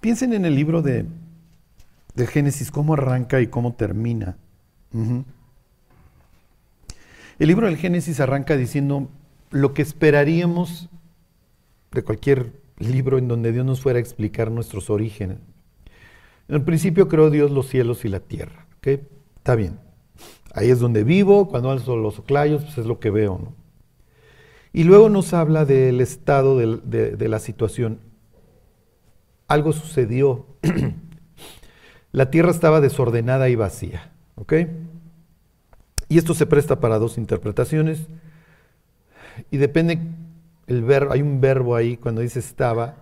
Piensen en el libro de, de Génesis, cómo arranca y cómo termina. El libro del Génesis arranca diciendo lo que esperaríamos de cualquier libro en donde Dios nos fuera a explicar nuestros orígenes. En el principio creó Dios los cielos y la tierra. ¿ok? Está bien. Ahí es donde vivo, cuando alzo los oclayos, pues es lo que veo. Y luego nos habla del estado de- de la situación. Algo sucedió. la tierra estaba desordenada y vacía. ¿ok? Y esto se presta para dos interpretaciones. Y depende el verbo, hay un verbo ahí cuando dice estaba,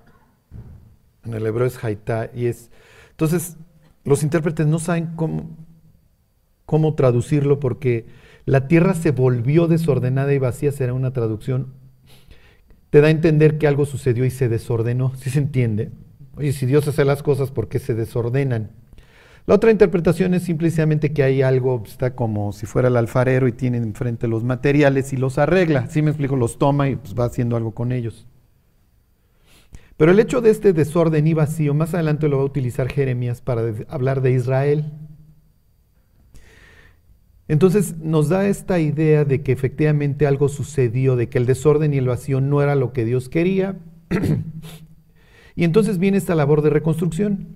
en el hebreo es haitá, y es. Entonces, los intérpretes no saben cómo, cómo traducirlo porque la tierra se volvió desordenada y vacía, será una traducción. Te da a entender que algo sucedió y se desordenó, ¿sí se entiende? Oye, si Dios hace las cosas, ¿por qué se desordenan? La otra interpretación es simplemente que hay algo, está como si fuera el alfarero y tiene enfrente los materiales y los arregla. ¿Sí me explico? Los toma y pues, va haciendo algo con ellos. Pero el hecho de este desorden y vacío, más adelante lo va a utilizar Jeremías para hablar de Israel. Entonces nos da esta idea de que efectivamente algo sucedió, de que el desorden y el vacío no era lo que Dios quería. y entonces viene esta labor de reconstrucción,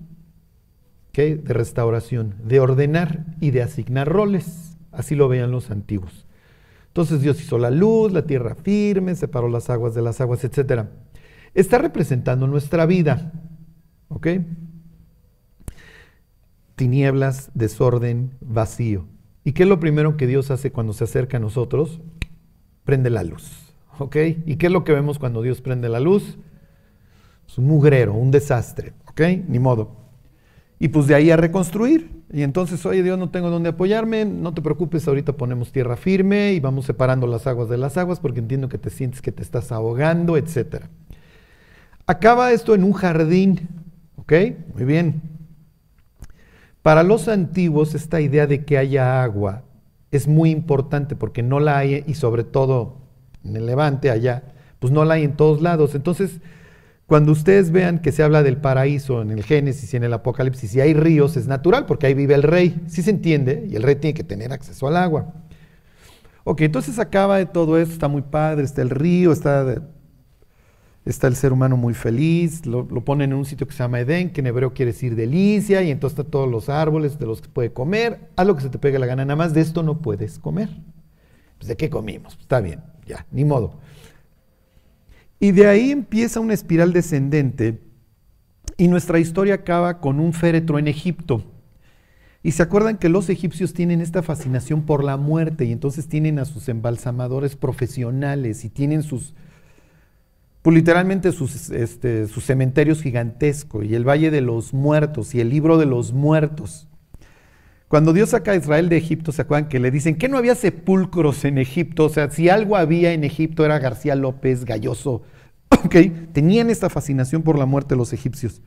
¿ok? de restauración, de ordenar y de asignar roles. Así lo veían los antiguos. Entonces Dios hizo la luz, la tierra firme, separó las aguas de las aguas, etc. Está representando nuestra vida. ¿Ok? Tinieblas, desorden, vacío. ¿Y qué es lo primero que Dios hace cuando se acerca a nosotros? Prende la luz. ¿Ok? ¿Y qué es lo que vemos cuando Dios prende la luz? Es un mugrero, un desastre. ¿Ok? Ni modo. Y pues de ahí a reconstruir. Y entonces, oye Dios, no tengo dónde apoyarme, no te preocupes, ahorita ponemos tierra firme y vamos separando las aguas de las aguas porque entiendo que te sientes que te estás ahogando, etc. Acaba esto en un jardín, ¿ok? Muy bien. Para los antiguos esta idea de que haya agua es muy importante porque no la hay, y sobre todo en el levante allá, pues no la hay en todos lados. Entonces, cuando ustedes vean que se habla del paraíso en el Génesis y en el Apocalipsis y hay ríos, es natural porque ahí vive el rey, sí se entiende, y el rey tiene que tener acceso al agua. Ok, entonces acaba de todo esto, está muy padre, está el río, está, está el ser humano muy feliz, lo, lo ponen en un sitio que se llama Edén, que en hebreo quiere decir delicia, y entonces están todos los árboles de los que puede comer, haz lo que se te pegue la gana, nada más de esto no puedes comer. Pues, ¿De qué comimos? Pues, está bien, ya, ni modo. Y de ahí empieza una espiral descendente y nuestra historia acaba con un féretro en Egipto. Y se acuerdan que los egipcios tienen esta fascinación por la muerte y entonces tienen a sus embalsamadores profesionales y tienen sus, pues literalmente sus, este, sus cementerios gigantescos y el Valle de los Muertos y el Libro de los Muertos. Cuando Dios saca a Israel de Egipto, ¿se acuerdan que le dicen que no había sepulcros en Egipto? O sea, si algo había en Egipto era García López, Galloso. ¿Ok? Tenían esta fascinación por la muerte los egipcios.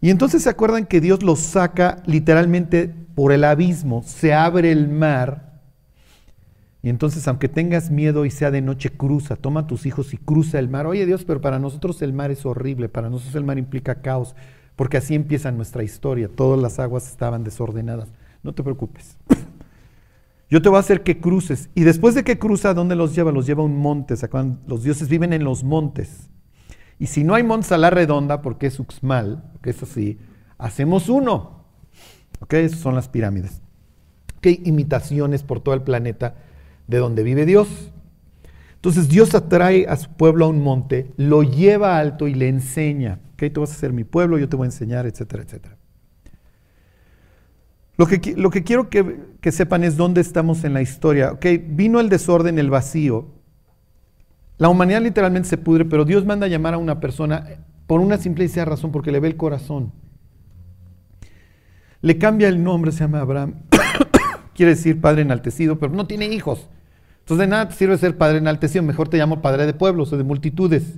Y entonces se acuerdan que Dios los saca literalmente por el abismo, se abre el mar. Y entonces, aunque tengas miedo y sea de noche, cruza, toma tus hijos y cruza el mar. Oye Dios, pero para nosotros el mar es horrible, para nosotros el mar implica caos, porque así empieza nuestra historia. Todas las aguas estaban desordenadas. No te preocupes. Yo te voy a hacer que cruces. Y después de que cruza, ¿a dónde los lleva? Los lleva a un monte. Los dioses viven en los montes. Y si no hay montes a la redonda, porque es Uxmal, que es así, hacemos uno. ¿Ok? Esas son las pirámides. ¿Ok? Imitaciones por todo el planeta de donde vive Dios. Entonces Dios atrae a su pueblo a un monte, lo lleva alto y le enseña. ¿Ok? Tú vas a ser mi pueblo, yo te voy a enseñar, etcétera, etcétera. Lo que, lo que quiero que, que sepan es dónde estamos en la historia. ¿ok? Vino el desorden, el vacío. La humanidad literalmente se pudre, pero Dios manda a llamar a una persona por una simple y sencilla razón, porque le ve el corazón. Le cambia el nombre, se llama Abraham. Quiere decir padre enaltecido, pero no tiene hijos. Entonces de nada te sirve ser padre enaltecido, mejor te llamo padre de pueblos o de multitudes.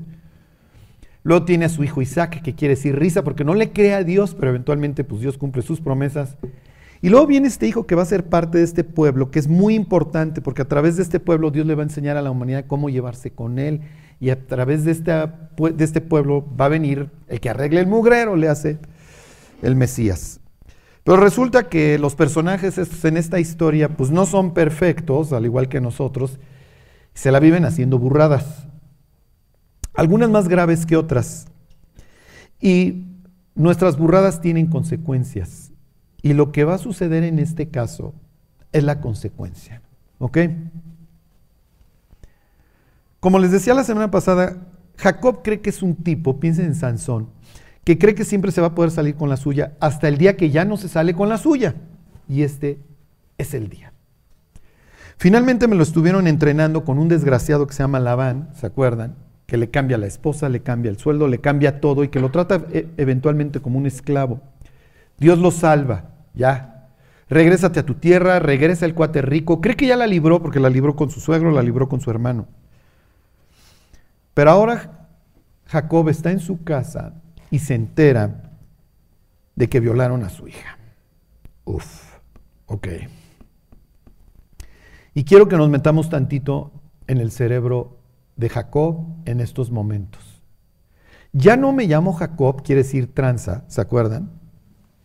Luego tiene a su hijo Isaac, que quiere decir risa, porque no le cree a Dios, pero eventualmente pues Dios cumple sus promesas. Y luego viene este hijo que va a ser parte de este pueblo, que es muy importante, porque a través de este pueblo Dios le va a enseñar a la humanidad cómo llevarse con él y a través de, de este pueblo va a venir el que arregle el mugrero, le hace el Mesías. Pero resulta que los personajes en esta historia pues no son perfectos, al igual que nosotros, se la viven haciendo burradas. Algunas más graves que otras. Y nuestras burradas tienen consecuencias. Y lo que va a suceder en este caso es la consecuencia. ¿Ok? Como les decía la semana pasada, Jacob cree que es un tipo, piensen en Sansón, que cree que siempre se va a poder salir con la suya hasta el día que ya no se sale con la suya. Y este es el día. Finalmente me lo estuvieron entrenando con un desgraciado que se llama Labán, ¿se acuerdan? Que le cambia la esposa, le cambia el sueldo, le cambia todo y que lo trata eh, eventualmente como un esclavo. Dios lo salva, ya. Regrésate a tu tierra, regresa el cuate rico. Cree que ya la libró porque la libró con su suegro, la libró con su hermano. Pero ahora Jacob está en su casa y se entera de que violaron a su hija. Uf, ok. Y quiero que nos metamos tantito en el cerebro de Jacob en estos momentos. Ya no me llamo Jacob, quiere decir tranza, ¿se acuerdan?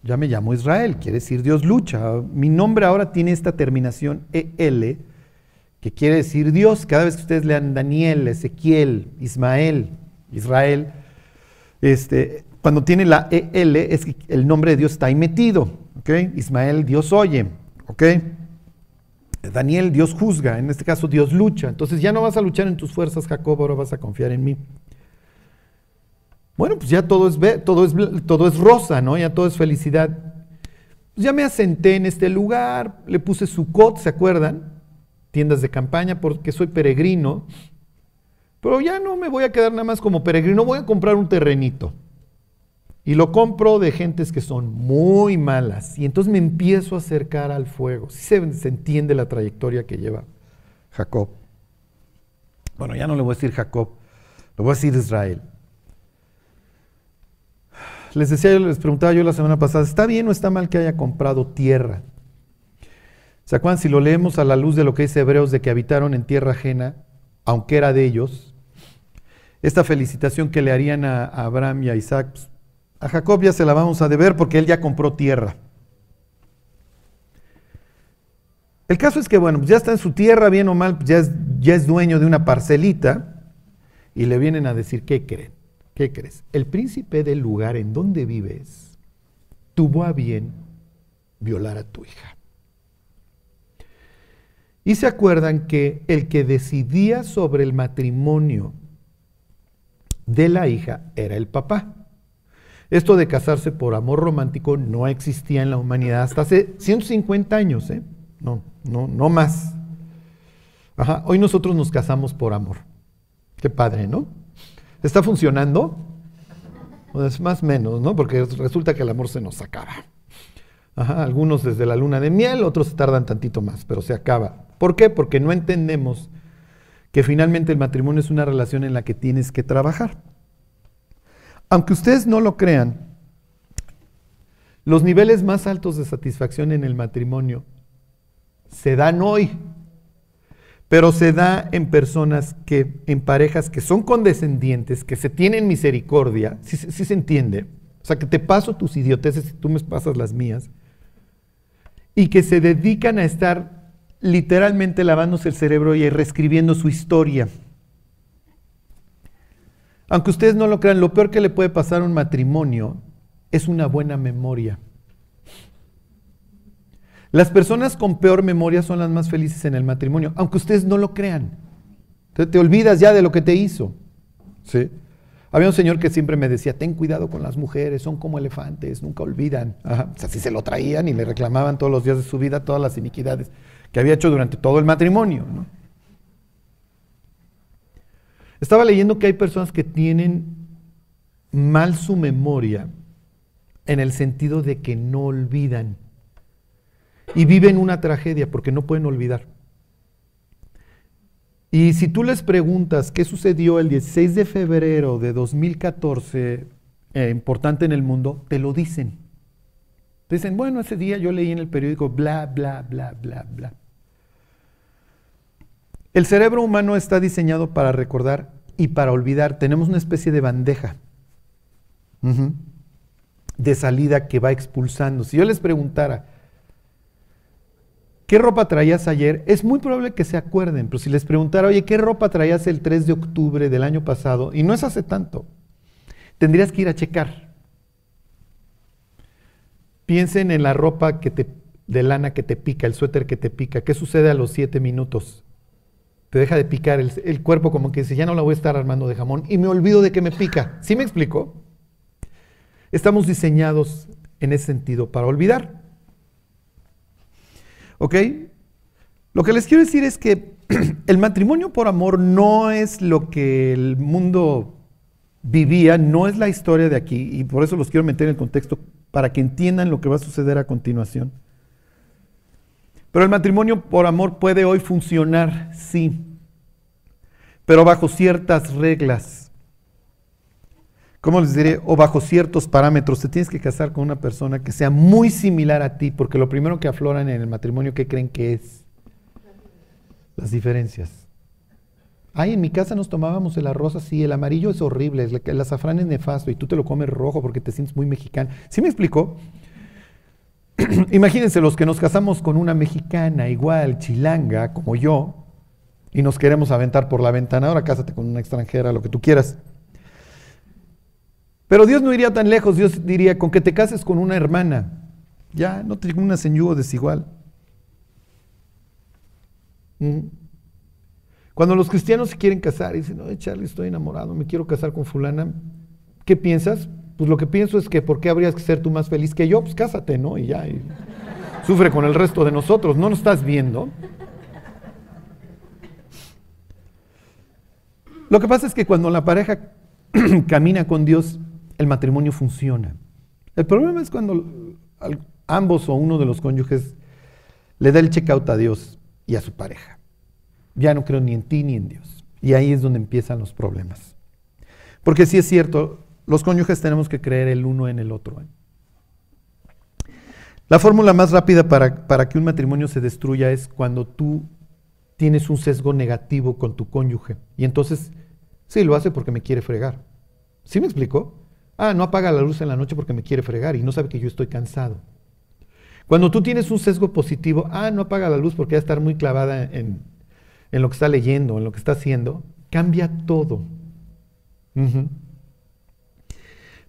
Ya me llamo Israel, quiere decir Dios lucha. Mi nombre ahora tiene esta terminación EL, que quiere decir Dios. Cada vez que ustedes lean Daniel, Ezequiel, Ismael, Israel, este, cuando tiene la EL es que el nombre de Dios está ahí metido. Ismael, Dios oye. ¿ok? Daniel, Dios juzga, en este caso Dios lucha. Entonces ya no vas a luchar en tus fuerzas, Jacob, ahora vas a confiar en mí. Bueno, pues ya todo es, todo es, todo es rosa, ¿no? Ya todo es felicidad. Pues ya me asenté en este lugar, le puse su cot, ¿se acuerdan? Tiendas de campaña, porque soy peregrino. Pero ya no me voy a quedar nada más como peregrino, voy a comprar un terrenito. Y lo compro de gentes que son muy malas. Y entonces me empiezo a acercar al fuego. Si se, entiende la trayectoria que lleva Jacob. Bueno, ya no le voy a decir Jacob, le voy a decir Israel. Les decía, les preguntaba yo la semana pasada, ¿está bien o está mal que haya comprado tierra? ¿Se acuerdan? Si lo leemos a la luz de lo que dice Hebreos de que habitaron en tierra ajena, aunque era de ellos, esta felicitación que le harían a, Abraham y a Isaac, pues, a Jacob ya se la vamos a deber porque él ya compró tierra. El caso es que, bueno, ya está en su tierra, bien o mal, ya es, ya es dueño de una parcelita y le vienen a decir, ¿qué creen? ¿Qué crees? El príncipe del lugar en donde vives tuvo a bien violar a tu hija. Y se acuerdan que el que decidía sobre el matrimonio de la hija era el papá. Esto de casarse por amor romántico no existía en la humanidad hasta hace 150 años, ¿eh? No, no, no más. Ajá, hoy nosotros nos casamos por amor. Qué padre, ¿no? ¿Está funcionando? Pues más menos, ¿no? Porque resulta que el amor se nos acaba. Ajá, algunos desde la luna de miel, otros tardan tantito más, pero se acaba. ¿Por qué? Porque no entendemos que finalmente el matrimonio es una relación en la que tienes que trabajar. Aunque ustedes no lo crean, los niveles más altos de satisfacción en el matrimonio se dan hoy, pero se da en personas que, en parejas que son condescendientes, que se tienen misericordia, si, se entiende, o sea, que te paso tus idioteces y tú me pasas las mías, y que se dedican a estar literalmente lavándose el cerebro y reescribiendo su historia. Aunque ustedes no lo crean, lo peor que le puede pasar a un matrimonio es una buena memoria. Las personas con peor memoria son las más felices en el matrimonio, aunque ustedes no lo crean. Te, te olvidas ya de lo que te hizo. ¿Sí? Había un señor que siempre me decía, ten cuidado con las mujeres, son como elefantes, nunca olvidan. O sea, si se lo traían y le reclamaban todos los días de su vida todas las iniquidades que había hecho durante todo el matrimonio. Estaba leyendo que hay personas que tienen mal su memoria en el sentido de que no olvidan y viven una tragedia porque no pueden olvidar. Y si tú les preguntas qué sucedió el 16 de febrero de 2014, eh, importante en el mundo, te lo dicen. Te dicen, bueno, ese día yo leí en el periódico bla, bla, bla, bla, bla. El cerebro humano está diseñado para recordar y para olvidar tenemos una especie de bandeja de salida que va expulsando. Si yo les preguntara, ¿qué ropa traías ayer? Es muy probable que se acuerden, pero si les preguntara, oye, ¿qué ropa traías el 3 de octubre del año pasado? Y no es hace tanto, tendrías que ir a checar. Piensen en la ropa que te, de lana que te pica, el suéter que te pica. ¿Qué sucede a los siete minutos? Te deja de picar el, cuerpo como que dice, ya no la voy a estar armando de jamón y me olvido de que me pica. ¿Sí me explico? Estamos diseñados en ese sentido para olvidar. ¿Ok? Lo que les quiero decir es que el matrimonio por amor no es lo que el mundo vivía, no es la historia de aquí, y por eso los quiero meter en el contexto para que entiendan lo que va a suceder a continuación. Pero el matrimonio por amor puede hoy funcionar, sí, pero bajo ciertas reglas ¿cómo les diré? O bajo ciertos parámetros, te tienes que casar con una persona que sea muy similar a ti, porque lo primero que afloran en el matrimonio, ¿qué creen que es? Las diferencias. Ay, en mi casa nos tomábamos el arroz así, el amarillo es horrible, el azafrán es nefasto y tú te lo comes rojo porque te sientes muy mexicano. ¿Sí me explico? Imagínense los que nos casamos con una mexicana igual, chilanga, como yo, y nos queremos aventar por la ventana, ahora cásate con una extranjera, lo que tú quieras. Pero Dios no iría tan lejos, Dios diría, con que te cases con una hermana, ya, no te una yugo desigual. Mm. Cuando los cristianos se quieren casar y dicen, no, Charlie, estoy enamorado, me quiero casar con fulana, ¿qué piensas? Pues lo que pienso es que ¿por qué habrías que ser tú más feliz que yo? Pues cásate, ¿no? Y ya, sufre con el resto de nosotros, ¿no nos estás viendo? Lo que pasa es que cuando la pareja camina con Dios, el matrimonio funciona. El problema es cuando ambos o uno de los cónyuges le da el checkout a Dios y a su pareja. Ya no creo ni en ti ni en Dios. Y ahí es donde empiezan los problemas. Porque sí es cierto, los cónyuges tenemos que creer el uno en el otro. ¿eh? La fórmula más rápida para, para que un matrimonio se destruya es cuando tú tienes un sesgo negativo con tu cónyuge. Y entonces, sí, lo hace porque me quiere fregar. ¿Sí me explico? Ah, no apaga la luz en la noche porque me quiere fregar y no sabe que yo estoy cansado. Cuando tú tienes un sesgo positivo, ah, no apaga la luz porque va a estar muy clavada en, lo que está leyendo, en lo que está haciendo, cambia todo.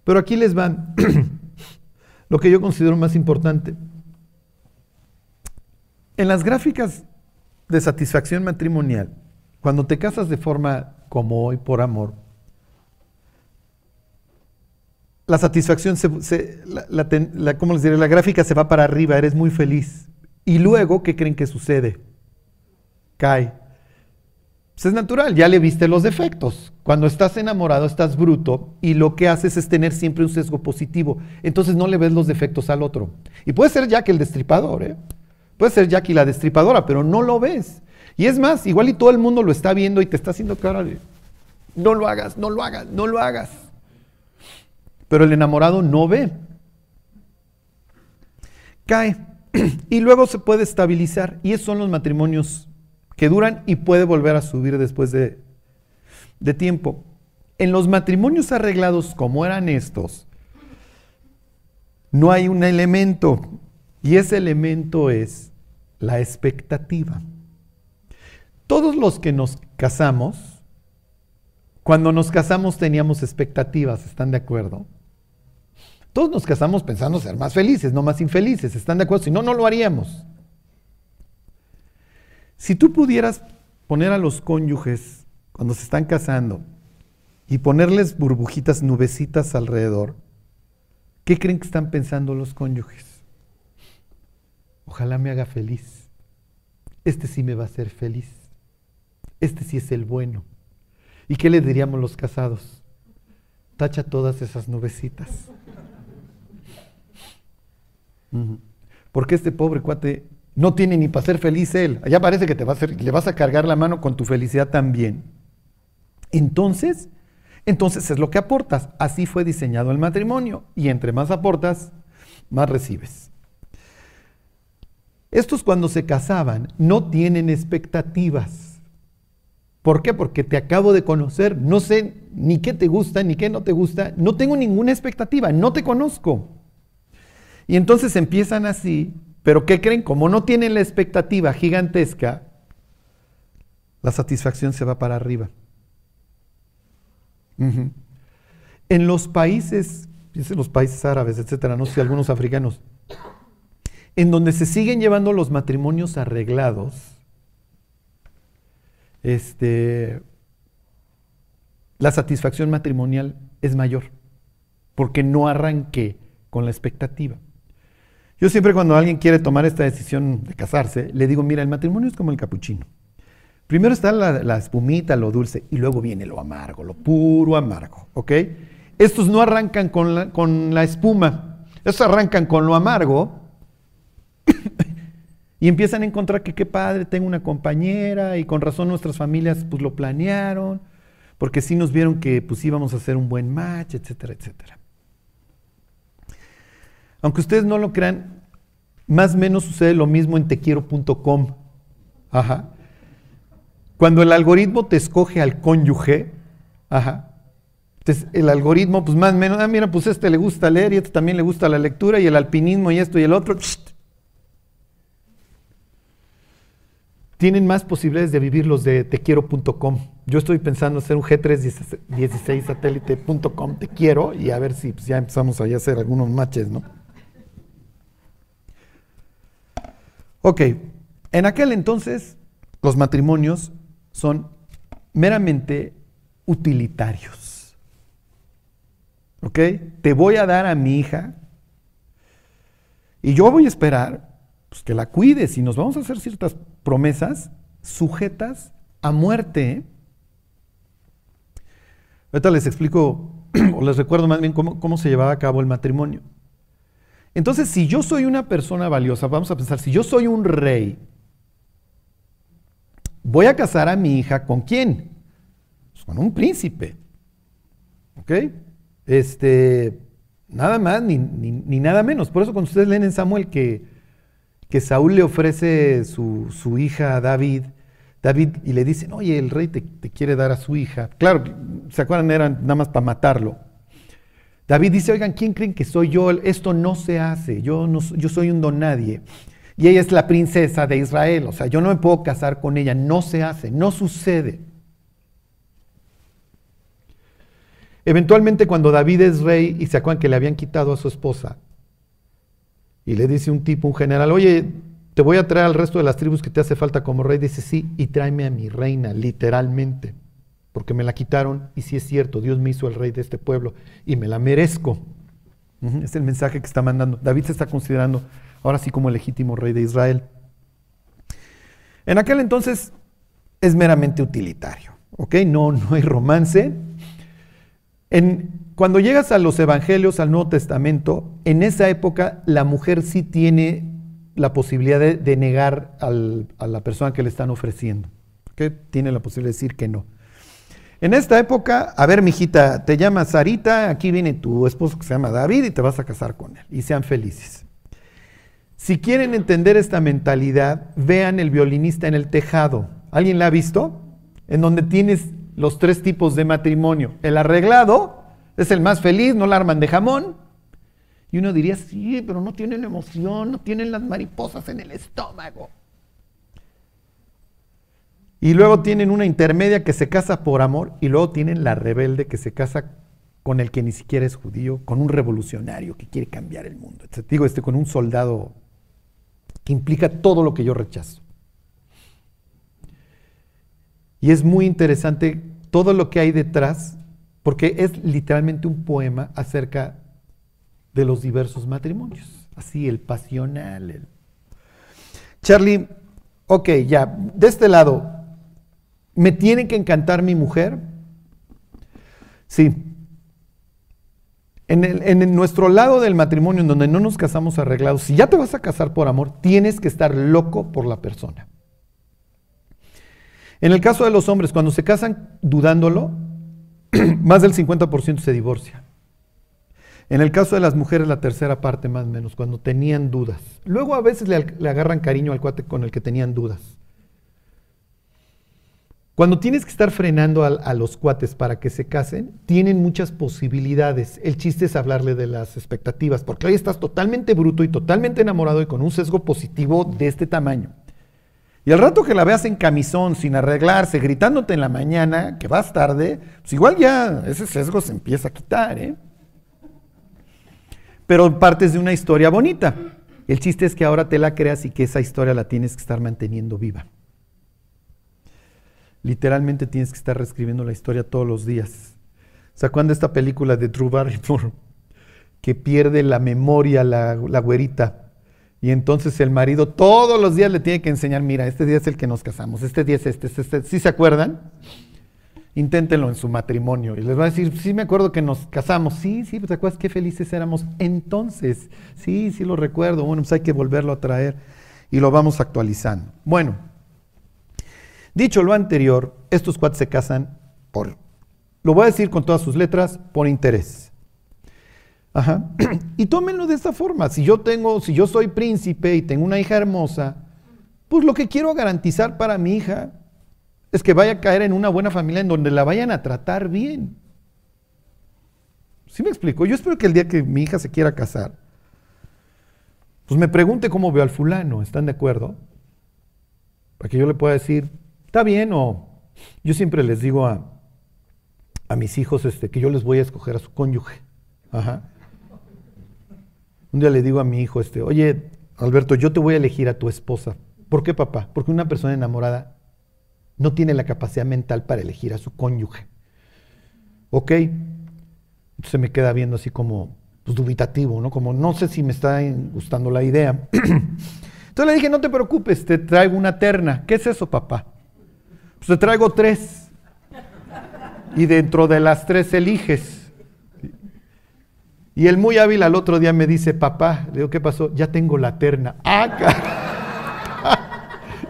Pero aquí les van lo que yo considero más importante. En las gráficas de satisfacción matrimonial, cuando te casas de forma como hoy por amor, la satisfacción, se, la, les diré? La gráfica se va para arriba, eres muy feliz. Y luego, ¿qué creen que sucede? Cae. Pues es natural, ya le viste los defectos. Cuando estás enamorado, estás bruto y lo que haces es tener siempre un sesgo positivo. Entonces no le ves los defectos al otro. Y puede ser Jackie el destripador, ¿eh? Puede ser Jackie la destripadora, pero no lo ves. Y es más, igual y todo el mundo lo está viendo y te está haciendo cara de, no lo hagas, no lo hagas, no lo hagas. Pero el enamorado no ve. Cae. Y luego se puede estabilizar. Y esos son los matrimonios que duran y puede volver a subir después de, de tiempo. En los matrimonios arreglados como eran estos, no hay un elemento. Y ese elemento es la expectativa. Todos los que nos casamos, cuando nos casamos teníamos expectativas, ¿están de acuerdo? Todos nos casamos pensando ser más felices, no más infelices. ¿Están de acuerdo? Si no, no lo haríamos. Si tú pudieras poner a los cónyuges cuando se están casando y ponerles burbujitas, nubecitas alrededor, ¿qué creen que están pensando los cónyuges? Ojalá me haga feliz. Este sí me va a hacer feliz. Este sí es el bueno. ¿Y qué le diríamos los casados? Tacha todas esas nubecitas. Porque este pobre cuate no tiene ni para ser feliz él. Allá parece que te le vas a cargar la mano con tu felicidad también. Entonces, entonces es lo que aportas. Así fue diseñado el matrimonio. Y entre más aportas, más recibes. Estos cuando se casaban no tienen expectativas. ¿Por qué? Porque te acabo de conocer, no sé ni qué te gusta, ni qué no te gusta, no tengo ninguna expectativa, no te conozco. Y entonces empiezan así, pero ¿qué creen? Como no tienen la expectativa gigantesca, la satisfacción se va para arriba. En los países, en los países árabes, etcétera, no sé, algunos africanos, en donde se siguen llevando los matrimonios arreglados, este, la satisfacción matrimonial es mayor, porque no arranqué con la expectativa. Yo siempre cuando alguien quiere tomar esta decisión de casarse, le digo, mira, el matrimonio es como el capuchino. Primero está la, espumita, lo dulce, y luego viene lo amargo, lo puro amargo, ¿ok? Estos no arrancan con la, con la espuma, estos arrancan con lo amargo y empiezan a encontrar que qué padre, tengo una compañera y con razón nuestras familias pues lo planearon, porque sí nos vieron que pues íbamos a hacer un buen match, etcétera, etcétera. Aunque ustedes no lo crean, más o menos sucede lo mismo en tequiero.com. Ajá. Cuando el algoritmo te escoge al cónyuge, ajá, entonces el algoritmo, pues más o menos, ah, mira, pues este le gusta leer y este también le gusta la lectura y el alpinismo y esto y el otro, tienen más posibilidades de vivir los de tequiero.com. Yo estoy pensando hacer un G316 satélite.com, te quiero, y a ver si pues, ya empezamos a hacer algunos matches, ¿no? Ok, en aquel entonces los matrimonios son meramente utilitarios. ¿Ok? Te voy a dar a mi hija y yo voy a esperar pues, que la cuides y nos vamos a hacer ciertas promesas sujetas a muerte. Ahorita les explico, o les recuerdo más bien cómo, cómo se llevaba a cabo el matrimonio. Entonces, si yo soy una persona valiosa, vamos a pensar, si yo soy un rey, voy a casar a mi hija con quién? Pues con un príncipe. ¿Ok? Este, nada más ni, nada menos. Por eso cuando ustedes leen en Samuel que, que Saúl le ofrece su, su, hija a David, David y le dicen, oye, el rey te, quiere dar a su hija. Claro, ¿se acuerdan? Eran nada más para matarlo. David dice, oigan, ¿quién creen que soy yo? Esto no se hace, yo, yo soy un don nadie. Y ella es la princesa de Israel. O sea, yo no me puedo casar con ella. No se hace, no sucede. Eventualmente cuando David es rey y se acuerdan que le habían quitado a su esposa, y le dice un tipo, un general, oye, te voy a traer al resto de las tribus que te hace falta como rey, dice, sí, y tráeme a mi reina, literalmente, porque me la quitaron y sí es cierto, Dios me hizo el rey de este pueblo y me la merezco. Es el mensaje que está mandando. David se está considerando ahora sí como el legítimo rey de Israel. En aquel entonces es meramente utilitario, ¿ok? No, no hay romance. Cuando llegas a los evangelios, al Nuevo Testamento, en esa época la mujer sí tiene la posibilidad de, negar a la persona que le están ofreciendo. Tiene la posibilidad de decir que no. En esta época, a ver, mijita, te llamas Sarita, aquí viene tu esposo que se llama David y te vas a casar con él. Y sean felices. Si quieren entender esta mentalidad, vean el violinista en el tejado. ¿Alguien la ha visto? En donde tienes los tres tipos de matrimonio. El arreglado es el más feliz, no la arman de jamón. Y uno diría, sí, pero no tienen emoción, no tienen las mariposas en el estómago. Y luego tienen una intermedia que se casa por amor y luego tienen la rebelde que se casa con el que ni siquiera es judío, con un revolucionario que quiere cambiar el mundo. Digo, este, con un soldado que implica todo lo que yo rechazo. Y es muy interesante todo lo que hay detrás, porque es literalmente un poema acerca de los diversos matrimonios. Así, el pasional. El... Charlie, ok, ya, de este lado, ¿me tiene que encantar mi mujer? Sí, en, nuestro lado del matrimonio, en donde no nos casamos arreglados, si ya te vas a casar por amor, tienes que estar loco por la persona. En el caso de los hombres, cuando se casan dudándolo, más del 50% se divorcia. En el caso de las mujeres, la tercera parte más o menos, cuando tenían dudas. Luego a veces le, le agarran cariño al cuate con el que tenían dudas. Cuando tienes que estar frenando a, los cuates para que se casen, tienen muchas posibilidades. El chiste es hablarle de las expectativas, porque hoy estás totalmente bruto y totalmente enamorado y con un sesgo positivo de este tamaño. Y al rato que la veas en camisón, sin arreglarse, gritándote en la mañana, que vas tarde, pues igual ya ese sesgo se empieza a quitar, ¿eh? Pero partes de una historia bonita. El chiste es que ahora te la creas y que esa historia la tienes que estar manteniendo viva. Literalmente tienes que estar reescribiendo la historia todos los días. ¿Se acuerdan de esta película de Drew Barrymore? Que pierde la memoria la, la güerita. Y entonces el marido todos los días le tiene que enseñar, mira, este día es el que nos casamos, este día es este, este, este. ¿Sí se acuerdan? Inténtenlo en su matrimonio. Y les va a decir, sí me acuerdo que nos casamos. Sí, sí, pues, ¿te acuerdas qué felices éramos entonces? Sí, sí lo recuerdo. Bueno, pues hay que volverlo a traer y lo vamos actualizando. Bueno, Dicho lo anterior, estos cuates se casan por, lo voy a decir con todas sus letras, por interés. Ajá. Y tómenlo de esta forma. Si yo tengo, si yo soy príncipe y tengo una hija hermosa, pues lo que quiero garantizar para mi hija es que vaya a caer en una buena familia en donde la vayan a tratar bien. ¿Sí me explico? Yo espero que el día que mi hija se quiera casar, pues me pregunte cómo veo al fulano, ¿están de acuerdo? Para que yo le pueda decir, ¿Está bien o yo siempre les digo a, a mis hijos este, que yo les voy a escoger a su cónyuge? Un día le digo a mi hijo, este, oye, Alberto, yo te voy a elegir a tu esposa. ¿Por qué, papá? Porque una persona enamorada no tiene la capacidad mental para elegir a su cónyuge. ¿Ok? Entonces me queda viendo así como pues, dubitativo, ¿no? Como no sé si me está gustando la idea. Entonces le dije, no te preocupes, te traigo una terna. ¿Qué es eso, papá? Pues te traigo tres. Y dentro de las tres eliges. Y el muy hábil al otro día me dice, papá, le digo, ¿qué pasó? Ya tengo la terna. ¡Ah,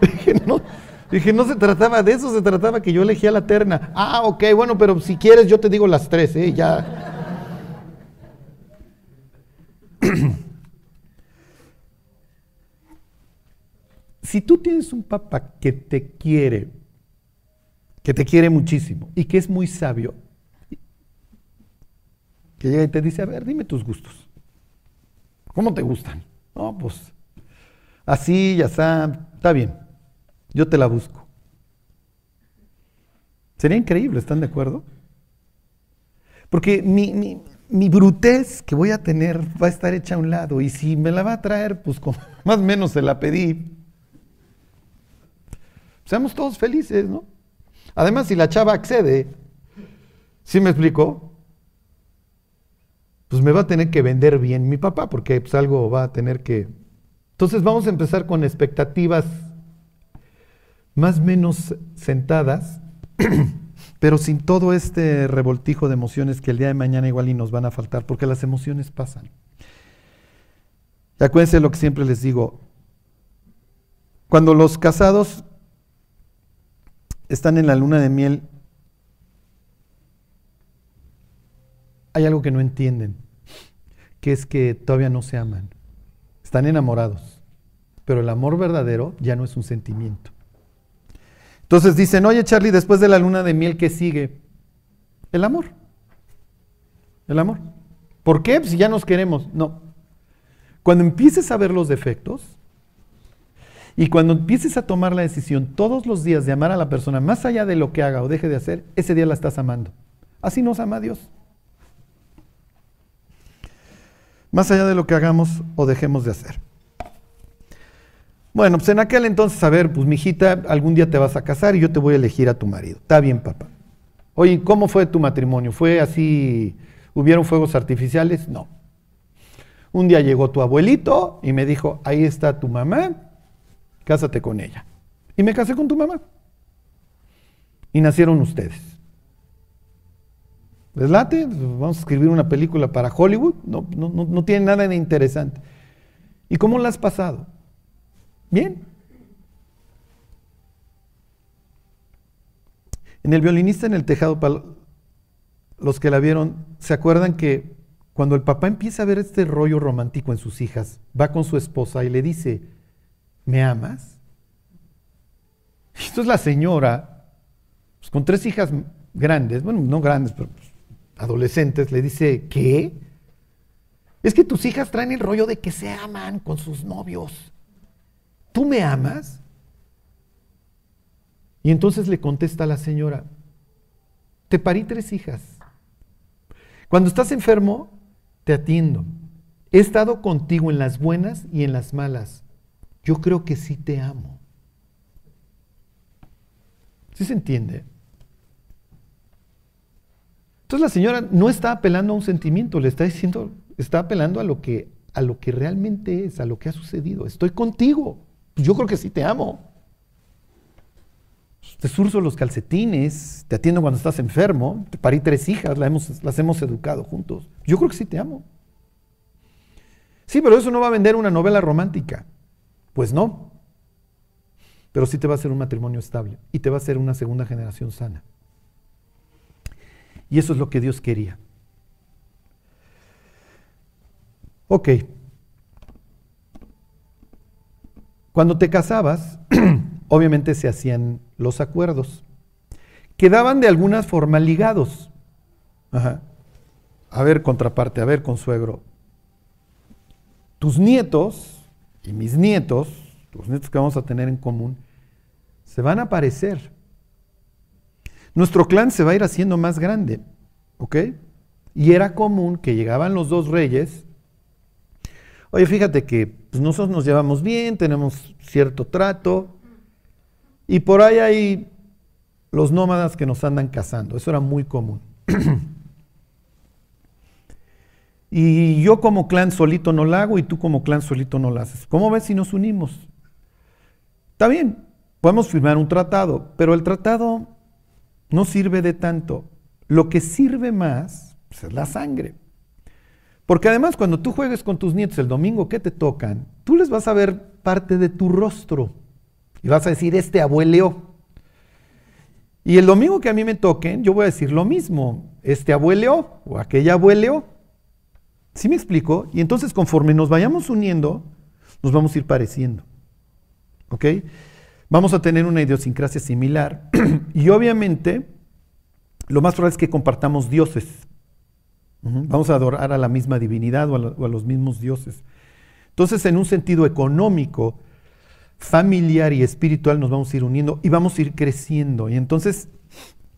dije, no, dije, no se trataba de eso, se trataba que yo elegía la terna. Ah, ok, bueno, pero si quieres yo te digo las tres, ¿eh? Ya. si tú tienes un papá que te quiere, que te quiere muchísimo y que es muy sabio, que llega y te dice, a ver, dime tus gustos. ¿Cómo te gustan? No, pues así, ya está, está bien, yo te la busco. Sería increíble, ¿están de acuerdo? Porque mi, mi, brutez que voy a tener va a estar hecha a un lado y si me la va a traer, pues como más o menos se la pedí. Seamos todos felices, ¿no? Además, si la chava accede, ¿sí me explico? Pues me va a tener que vender bien mi papá, porque pues algo va a tener que... Entonces vamos a empezar con expectativas más o menos sentadas, pero sin todo este revoltijo de emociones que el día de mañana igual y nos van a faltar, porque las emociones pasan. Y acuérdense lo que siempre les digo, cuando los casados están en la luna de miel, hay algo que no entienden, que es que todavía no se aman. Están enamorados, pero el amor verdadero ya no es un sentimiento. Entonces dicen, oye Charlie, después de la luna de miel, ¿qué sigue? El amor. El amor. ¿Por qué? Pues si ya nos queremos. No. Cuando empieces a ver los defectos, y cuando empieces a tomar la decisión todos los días de amar a la persona, más allá de lo que haga o deje de hacer, ese día la estás amando. Así nos ama Dios. Más allá de lo que hagamos o dejemos de hacer. Bueno, pues en aquel entonces, a ver, pues mi hijita, algún día te vas a casar y yo te voy a elegir a tu marido. Está bien, papá. Oye, ¿cómo fue tu matrimonio? ¿Fue así? ¿Hubieron fuegos artificiales? No. Un día llegó tu abuelito y me dijo, ahí está tu mamá, cásate con ella. Y me casé con tu mamá. Y nacieron ustedes. ¿Les late? Vamos a escribir una película para Hollywood. No, no, tiene nada de interesante. ¿Y cómo la has pasado? Bien. En el violinista en el tejado, los que la vieron, ¿se acuerdan que cuando el papá empieza a ver este rollo romántico en sus hijas, va con su esposa y le dice, ¿me amas? Entonces la señora pues, con tres hijas grandes, bueno, no grandes, pero pues, adolescentes, le dice, ¿qué? Es que tus hijas traen el rollo de que se aman con sus novios. ¿Tú me amas? Y entonces le contesta la señora, te parí tres hijas. Cuando estás enfermo, te atiendo. He estado contigo en las buenas y en las malas. Yo creo que sí te amo. ¿Sí se entiende? Entonces la señora no está apelando a un sentimiento, le está diciendo, está apelando a lo que, a lo que realmente es, a lo que ha sucedido. Estoy contigo. Yo creo que sí te amo. Te surzo los calcetines, te atiendo cuando estás enfermo, te parí tres hijas, las hemos, las hemos educado juntos. Yo creo que sí te amo. Sí, pero eso no va a vender una novela romántica. Pues no. Pero sí te va a hacer un matrimonio estable y te va a hacer una segunda generación sana. Y eso es lo que Dios quería. Ok. Cuando te casabas, obviamente se hacían los acuerdos. Quedaban de alguna forma ligados. A ver, contraparte, a ver, consuegro. Tus nietos y mis nietos, los nietos que vamos a tener en común, se van a parecer. Nuestro clan se va a ir haciendo más grande, ¿ok? Y era común que llegaban los dos reyes. Oye, fíjate que pues, nosotros nos llevamos bien, tenemos cierto trato, y por ahí hay los nómadas que nos andan cazando. Eso era muy común. y yo como clan solito no lo hago y tú como clan solito no lo haces. ¿Cómo ves si nos unimos? Está bien, podemos firmar un tratado, pero el tratado no sirve de tanto. Lo que sirve más pues, es la sangre. Porque además cuando tú juegues con tus nietos el domingo que te tocan, tú les vas a ver parte de tu rostro. Y vas a decir, este abueleó. Y el domingo que a mí me toquen, yo voy a decir lo mismo, este abueleó o aquella abueleó. ¿Sí me explico? Y entonces conforme nos vayamos uniendo, nos vamos a ir pareciendo. ¿Ok? Vamos a tener una idiosincrasia similar. y obviamente, lo más probable es que compartamos dioses. Vamos a adorar a la misma divinidad o a los mismos dioses. Entonces, en un sentido económico, familiar y espiritual nos vamos a ir uniendo y vamos a ir creciendo. Y entonces,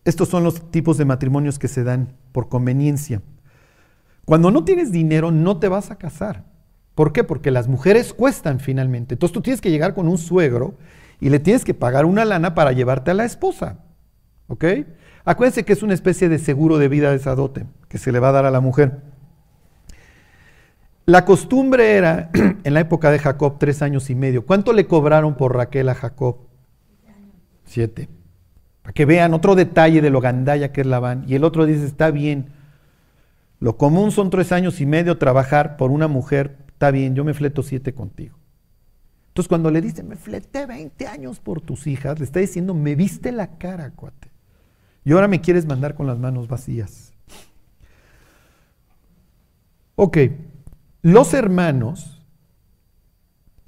estos son los tipos de matrimonios que se dan por conveniencia. Cuando no tienes dinero, no te vas a casar. ¿Por qué? Porque las mujeres cuestan finalmente. Entonces tú tienes que llegar con un suegro y le tienes que pagar una lana para llevarte a la esposa. ¿Ok? Acuérdense que es una especie de seguro de vida de esa dote que se le va a dar a la mujer. La costumbre era, en la época de Jacob, tres años y medio. ¿Cuánto le cobraron por Raquel a Jacob? Siete. Para que vean otro detalle de lo gandaya que es Labán. Y el otro dice, está bien. Lo común son tres años y medio trabajar por una mujer. Está bien, yo me fleto siete contigo. Entonces cuando le dice, me fleté 20 años por tus hijas, le está diciendo, me viste la cara, cuate. Y ahora me quieres mandar con las manos vacías. Ok, los hermanos,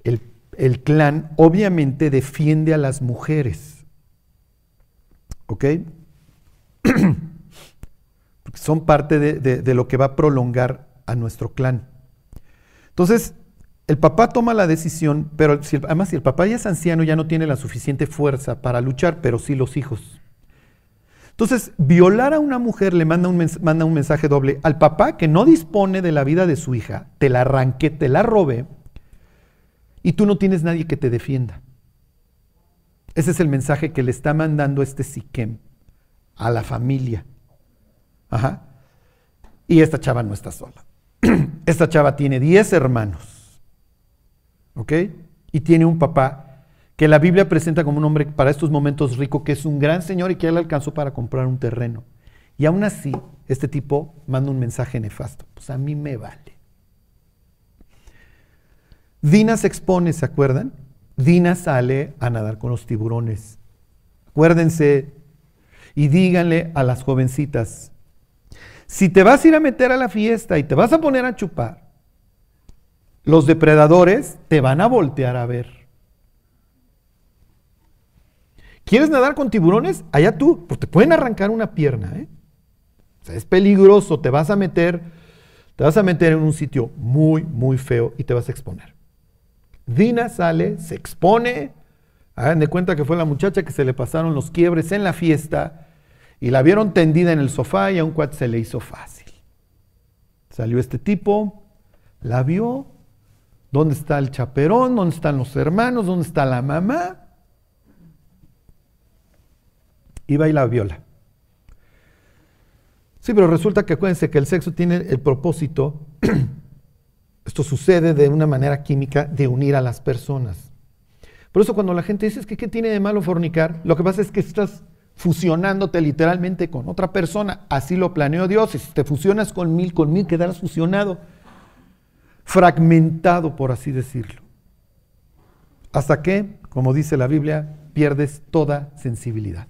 el, clan, obviamente defiende a las mujeres. ¿Ok? Son parte de, lo que va a prolongar a nuestro clan. Entonces, el papá toma la decisión, pero además si el papá ya es anciano, ya no tiene la suficiente fuerza para luchar, pero sí los hijos. Entonces, violar a una mujer le manda un, manda un mensaje doble al papá que no dispone de la vida de su hija, te la arranqué, te la robé, y tú no tienes nadie que te defienda. Ese es el mensaje que le está mandando este Siquem a la familia. Ajá. Y esta chava no está sola. Esta chava tiene 10 hermanos. ¿Ok? Y tiene un papá que la Biblia presenta como un hombre para estos momentos rico, que es un gran señor y que él alcanzó para comprar un terreno. Y aún así, este tipo manda un mensaje nefasto. Pues a mí me vale. Dina se expone, ¿se acuerdan? Dina sale a nadar con los tiburones. Acuérdense y díganle a las jovencitas, si te vas a ir a meter a la fiesta y te vas a poner a chupar, los depredadores te van a voltear a ver. ¿Quieres nadar con tiburones? Allá tú, porque te pueden arrancar una pierna. ¿eh? O sea, es peligroso, te vas a meter, te vas a meter en un sitio muy, muy feo y te vas a exponer. Dina sale, se expone, hagan de cuenta que fue la muchacha que se le pasaron los quiebres en la fiesta y la vieron tendida en el sofá y a un cuate se le hizo fácil. Salió este tipo, la vio, ¿dónde está el chaperón? ¿Dónde están los hermanos? ¿Dónde está la mamá? Iba y la viola. Sí, pero resulta que acuérdense que el sexo tiene el propósito, esto sucede de una manera química, de unir a las personas. Por eso cuando la gente dice, es que ¿qué tiene de malo fornicar? Lo que pasa es que estás fusionándote literalmente con otra persona. Así lo planeó Dios. Y si te fusionas con mil, con mil quedarás fusionado, fragmentado, por así decirlo. Hasta que, como dice la Biblia, pierdes toda sensibilidad.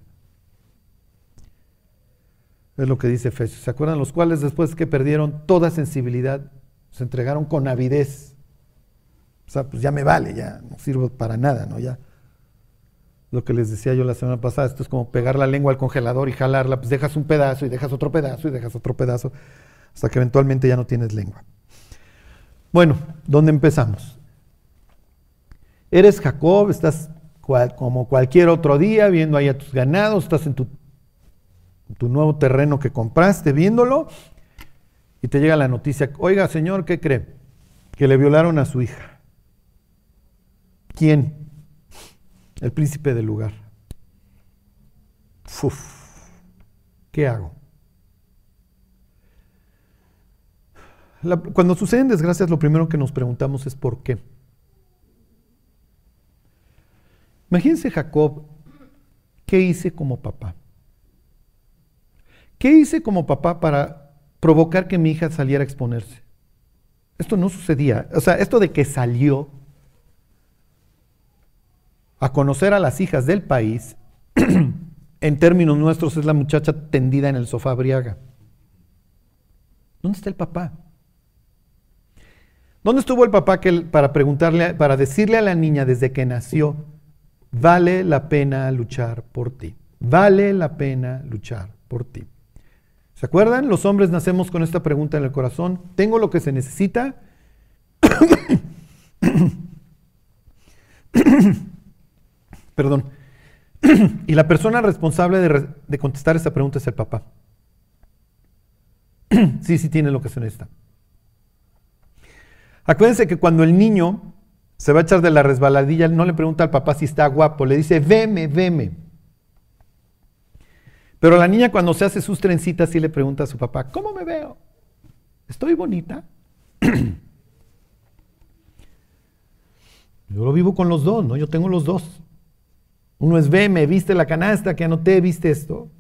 Es lo que dice Efesios. ¿Se acuerdan? Los cuales después que perdieron toda sensibilidad, se entregaron con avidez. O sea, pues ya me vale, ya no sirvo para nada, ¿no? Ya. Lo que les decía yo la semana pasada, esto es como pegar la lengua al congelador y jalarla, pues dejas un pedazo y dejas otro pedazo y dejas otro pedazo, hasta que eventualmente ya no tienes lengua. Bueno, ¿dónde empezamos? Eres Jacob, estás como cualquier otro día viendo ahí a tus ganados, estás en tu tu nuevo terreno que compraste, viéndolo, y te llega la noticia, oiga señor, ¿qué cree? Que le violaron a su hija. ¿Quién? El príncipe del lugar. ¿qué hago? cuando suceden desgracias, lo primero que nos preguntamos es ¿por qué? Imagínense Jacob, ¿qué hice como papá? ¿Qué hice como papá para provocar que mi hija saliera a exponerse? Esto no sucedía. O sea, esto de que salió a conocer a las hijas del país, en términos nuestros es la muchacha tendida en el sofá briaga. ¿Dónde está el papá? ¿Dónde estuvo el papá que, para preguntarle, para decirle a la niña desde que nació, vale la pena luchar por ti? Vale la pena luchar por ti. ¿Se acuerdan? Los hombres nacemos con esta pregunta en el corazón. ¿Tengo lo que se necesita? Perdón. y la persona responsable de, contestar esta pregunta es el papá. sí, sí tiene lo que se necesita. Acuérdense que cuando el niño se va a echar de la resbaladilla, no le pregunta al papá si está guapo, le dice, veme, veme. Pero la niña cuando se hace sus trencitas sí le pregunta a su papá, ¿cómo me veo? ¿Estoy bonita? Yo lo vivo con los dos, ¿no? Yo tengo los dos. Uno es, ve, me viste la canasta que anoté, viste esto.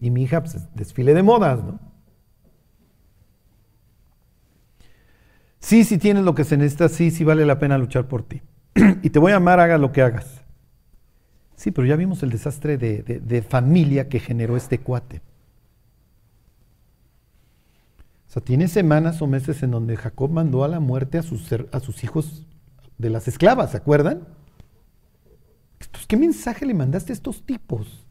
Y mi hija, pues, desfile de modas, ¿no? Sí, si tienes lo que se necesita, sí, sí vale la pena luchar por ti. y te voy a amar, hagas lo que hagas. Sí, pero ya vimos el desastre de, familia que generó este cuate. O sea, tiene semanas o meses en donde Jacob mandó a la muerte a sus, a sus hijos de las esclavas, ¿se acuerdan? ¿Qué mensaje le mandaste a estos tipos?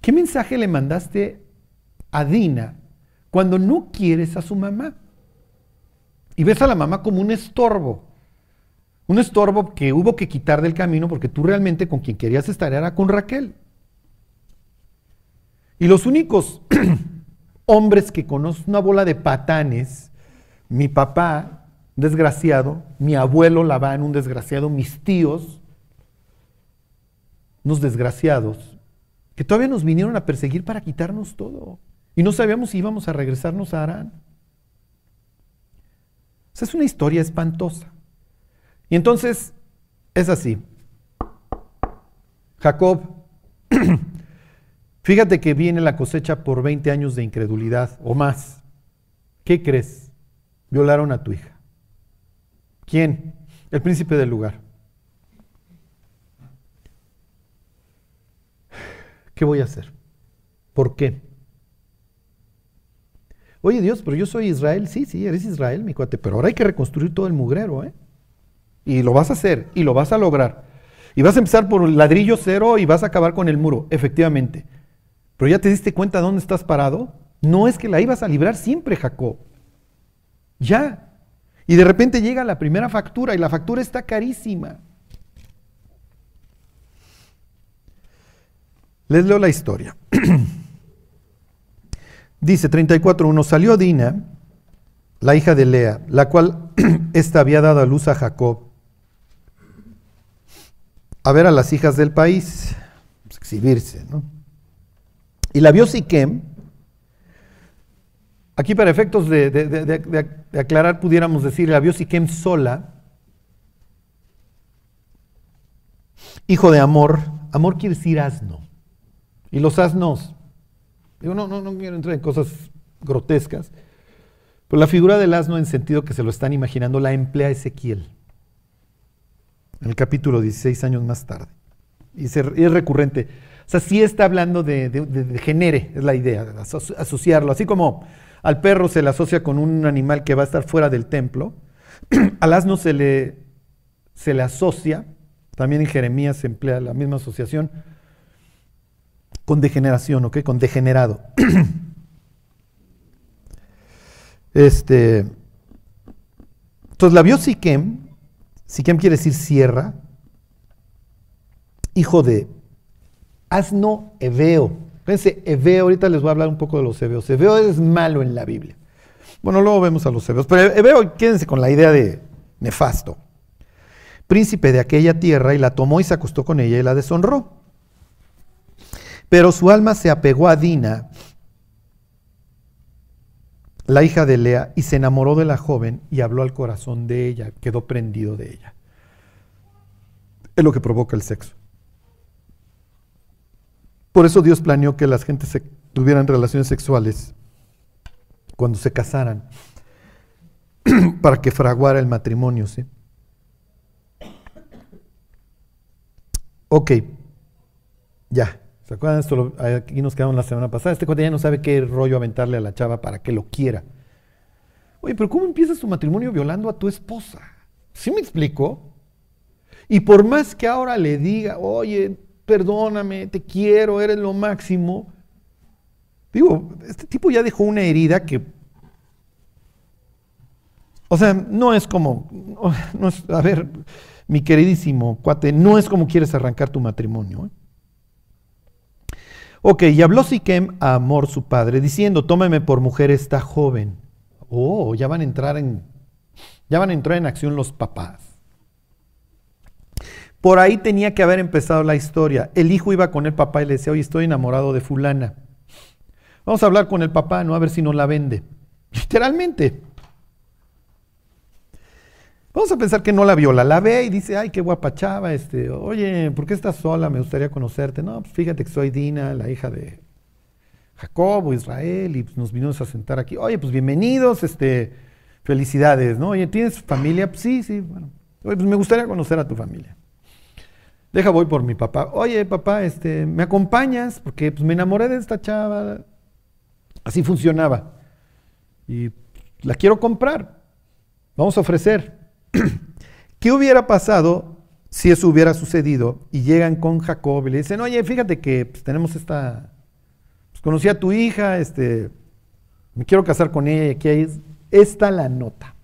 ¿Qué mensaje le mandaste a Dina cuando no quieres a su mamá? Y ves a la mamá como un estorbo. Un estorbo que hubo que quitar del camino porque tú realmente con quien querías estar era con Raquel. Y los únicos hombres que conozco, una bola de patanes, mi papá, desgraciado, mi abuelo Labán, un desgraciado, mis tíos, unos desgraciados, que todavía nos vinieron a perseguir para quitarnos todo. Y no sabíamos si íbamos a regresarnos a Arán. Esa es una historia espantosa. Y entonces es así. Jacob, fíjate que viene la cosecha por 20 años de incredulidad o más. ¿Qué crees? Violaron a tu hija. ¿Quién? El príncipe del lugar. ¿Qué voy a hacer? ¿Por qué? Oye Dios, pero yo soy Israel. Sí, sí, eres Israel, mi cuate, pero ahora hay que reconstruir todo el mugrero, ¿eh? Y lo vas a hacer, y lo vas a lograr. Y vas a empezar por el ladrillo cero y vas a acabar con el muro, efectivamente. Pero ya te diste cuenta dónde estás parado. No es que la ibas a librar siempre, Jacob. Ya. Y de repente llega la primera factura y la factura está carísima. Les leo la historia. Dice 34.1, salió Dina, la hija de Lea, la cual ésta había dado a luz a Jacob, a ver a las hijas del país, exhibirse, ¿no? Y la vio Siquem, aquí para efectos de, aclarar pudiéramos decir, la Siquem sola, hijo de Amor, Amor quiere decir asno, y los asnos no, no, no quiero entrar en cosas grotescas, pero la figura del asno en sentido que se lo están imaginando la emplea Ezequiel en el capítulo 16 años más tarde. Y, es recurrente. O sea, sí está hablando de, genere, es la idea, de asociarlo. Así como al perro se le asocia con un animal que va a estar fuera del templo, al asno se le, se le asocia, también en Jeremías se emplea la misma asociación, con degeneración, ¿ok? Con degenerado. este, entonces la vio Siquem, Siquem quiere decir sierra, hijo de asno Eveo. Fíjense, Eveo, ahorita les voy a hablar un poco de los Eveos. Eveo es malo en la Biblia. Bueno, luego vemos a los Eveos, pero Eveo, quédense con la idea de nefasto. Príncipe de aquella tierra y la tomó y se acostó con ella y la deshonró. Pero su alma se apegó a Dina, la hija de Lea, y se enamoró de la joven y habló al corazón de ella, quedó prendido de ella. Es lo que provoca el sexo. Por eso Dios planeó que las gentes tuvieran relaciones sexuales cuando se casaran, para que fraguara el matrimonio. ¿sí? Ok, ya. ¿Se acuerdan? Esto aquí nos quedamos la semana pasada. Este cuate ya no sabe qué rollo aventarle a la chava para que lo quiera. Oye, pero ¿cómo empieza su matrimonio violando a tu esposa? ¿Sí me explico? Y por más que ahora le diga, oye, perdóname, te quiero, eres lo máximo. Digo, este tipo ya dejó una herida que... O sea, no es como... No es, a ver, mi queridísimo cuate, no es como quieres arrancar tu matrimonio. ¿eh? Ok, y habló Siquem a Amor, su padre, diciendo, tómeme por mujer esta joven. Oh, ya van a entrar en, ya van a entrar en acción los papás. Por ahí tenía que haber empezado la historia. El hijo iba con el papá y le decía, oye, estoy enamorado de fulana. Vamos a hablar con el papá, no a ver si nos la vende. Literalmente. Vamos a pensar que no la viola, la ve y dice, ay, qué guapa chava, este, oye, ¿por qué estás sola? Me gustaría conocerte. No, pues fíjate que soy Dina, la hija de Jacobo, Israel, y pues nos vinimos a sentar aquí. Oye, pues bienvenidos, este, felicidades, ¿no? Oye, ¿tienes familia? Pues sí, sí, bueno. Oye, pues me gustaría conocer a tu familia. Deja, voy por mi papá. Oye, papá, este, ¿me acompañas? Porque pues, me enamoré de esta chava. Así funcionaba. Y la quiero comprar. Vamos a ofrecer. ¿Qué hubiera pasado si eso hubiera sucedido y llegan con Jacob y le dicen, oye, fíjate que pues, tenemos esta, pues, conocí a tu hija, este, me quiero casar con ella y aquí es esta la nota.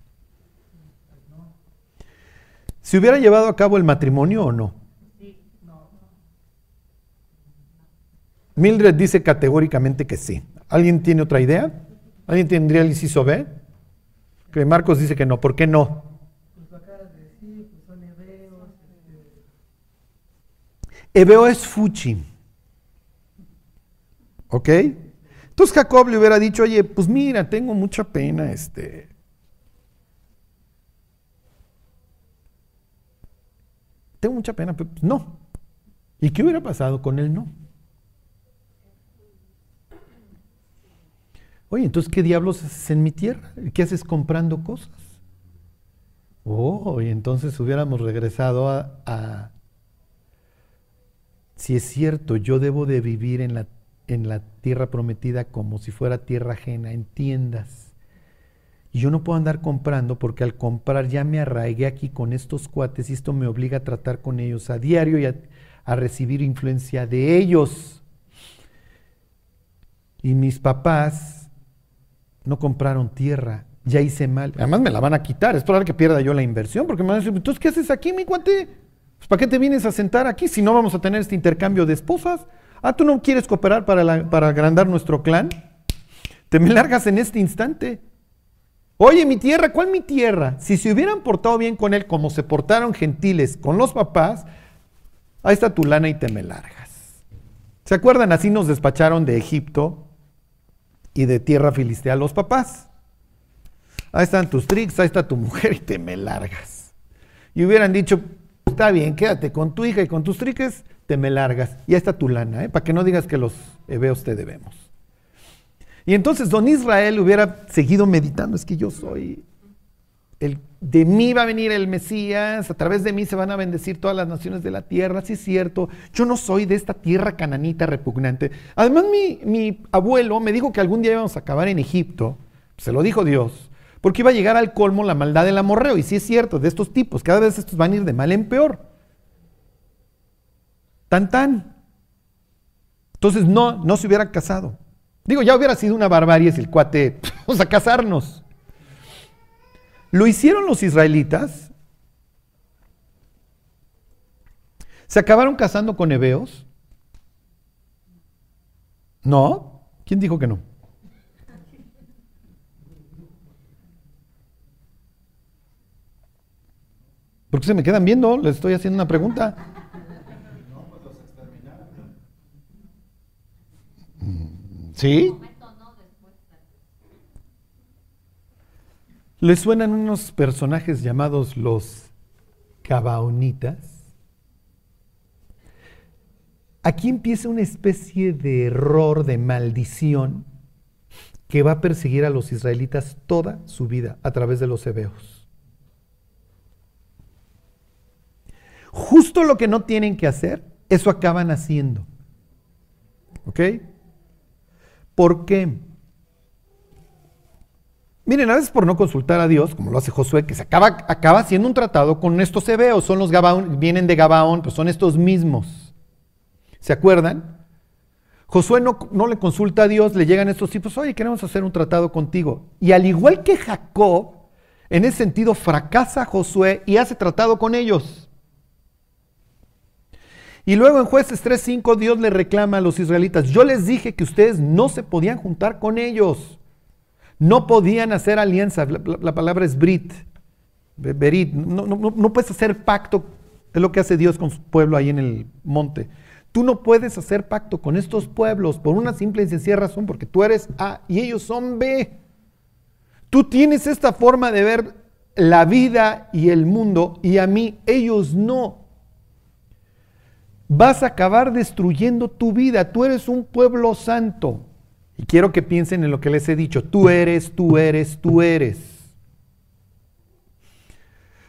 ¿Se hubiera llevado a cabo el matrimonio o no? Mildred dice categóricamente que sí. ¿Alguien tiene otra idea? ¿Alguien tendría el inciso B? Que Marcos dice que no. ¿Por qué no? Ebeo es Fuchi. ¿Ok? Entonces Jacob le hubiera dicho, oye, pues mira, tengo mucha pena, este. Tengo mucha pena, pero pues, no. ¿Y qué hubiera pasado con él no? Oye, entonces, ¿qué diablos haces en mi tierra? ¿Qué haces comprando cosas? Oh, y entonces hubiéramos regresado a si es cierto, yo debo de vivir en la, en la tierra prometida como si fuera tierra ajena, entiendas Y yo no puedo andar comprando porque al comprar ya me arraigué aquí con estos cuates y esto me obliga a tratar con ellos a diario y a, a recibir influencia de ellos. Y mis papás no compraron tierra, ya hice mal. Además me la van a quitar, es probable que pierda yo la inversión porque me van a decir, entonces, ¿qué haces aquí, mi cuate? Pues, ¿Para qué te vienes a sentar aquí si no vamos a tener este intercambio de esposas? Ah, ¿tú no quieres cooperar para, agrandar nuestro clan? Te me largas en este instante. Oye, mi tierra, ¿cuál mi tierra? Si se hubieran portado bien con él como se portaron gentiles con los papás, ahí está tu lana y te me largas. ¿Se acuerdan? Así nos despacharon de Egipto y de tierra filistea los papás. Ahí están tus tricks, ahí está tu mujer y te me largas. Y hubieran dicho, está bien, quédate con tu hija y con tus triques, te me largas. Y ahí está tu lana, ¿eh? para que no digas que los hebeos te debemos. Y entonces don Israel hubiera seguido meditando, es que yo soy, de mí va a venir el Mesías, a través de mí se van a bendecir todas las naciones de la tierra, sí es cierto, yo no soy de esta tierra cananita repugnante. Además mi, mi abuelo me dijo que algún día íbamos a acabar en Egipto, se lo dijo Dios, porque iba a llegar al colmo la maldad del amorreo, y sí es cierto, de estos tipos, cada vez estos van a ir de mal en peor. Tan tan. Entonces no, no se hubiera casado. Digo, ya hubiera sido una barbarie si el cuate, vamos a casarnos. Lo hicieron los israelitas. ¿Se acabaron casando con hebeos? ¿No? ¿Quién dijo que no? ¿Por qué se me quedan viendo? Les estoy haciendo una pregunta. ¿Sí? ¿Les suenan unos personajes llamados los Gabaonitas? Aquí empieza una especie de error, de maldición, que va a perseguir a los israelitas toda su vida a través de los hebeos. Justo lo que no tienen que hacer, eso acaban haciendo. ¿Ok? ¿Por qué? Miren, a veces por no consultar a Dios, como lo hace Josué, que se acaba, acaba haciendo un tratado con estos hebeos, son los Gabaón, vienen de Gabaón, pues son estos mismos. ¿Se acuerdan? Josué no, no, le consulta a Dios, le llegan estos tipos, oye, queremos hacer un tratado contigo. Y al igual que Jacob, en ese sentido fracasa Josué y hace tratado con ellos. Y luego en jueces 3.5 Dios le reclama a los israelitas, yo les dije que ustedes no se podían juntar con ellos, no podían hacer alianza, la, palabra es brit, berit, no, no puedes hacer pacto, es lo que hace Dios con su pueblo ahí en el monte. Tú no puedes hacer pacto con estos pueblos por una simple y sencilla razón, porque tú eres A y ellos son B. Tú tienes esta forma de ver la vida y el mundo y a mí ellos no vas a acabar destruyendo tu vida. Tú eres un pueblo santo. Y quiero que piensen en lo que les he dicho. Tú eres, tú eres, tú eres.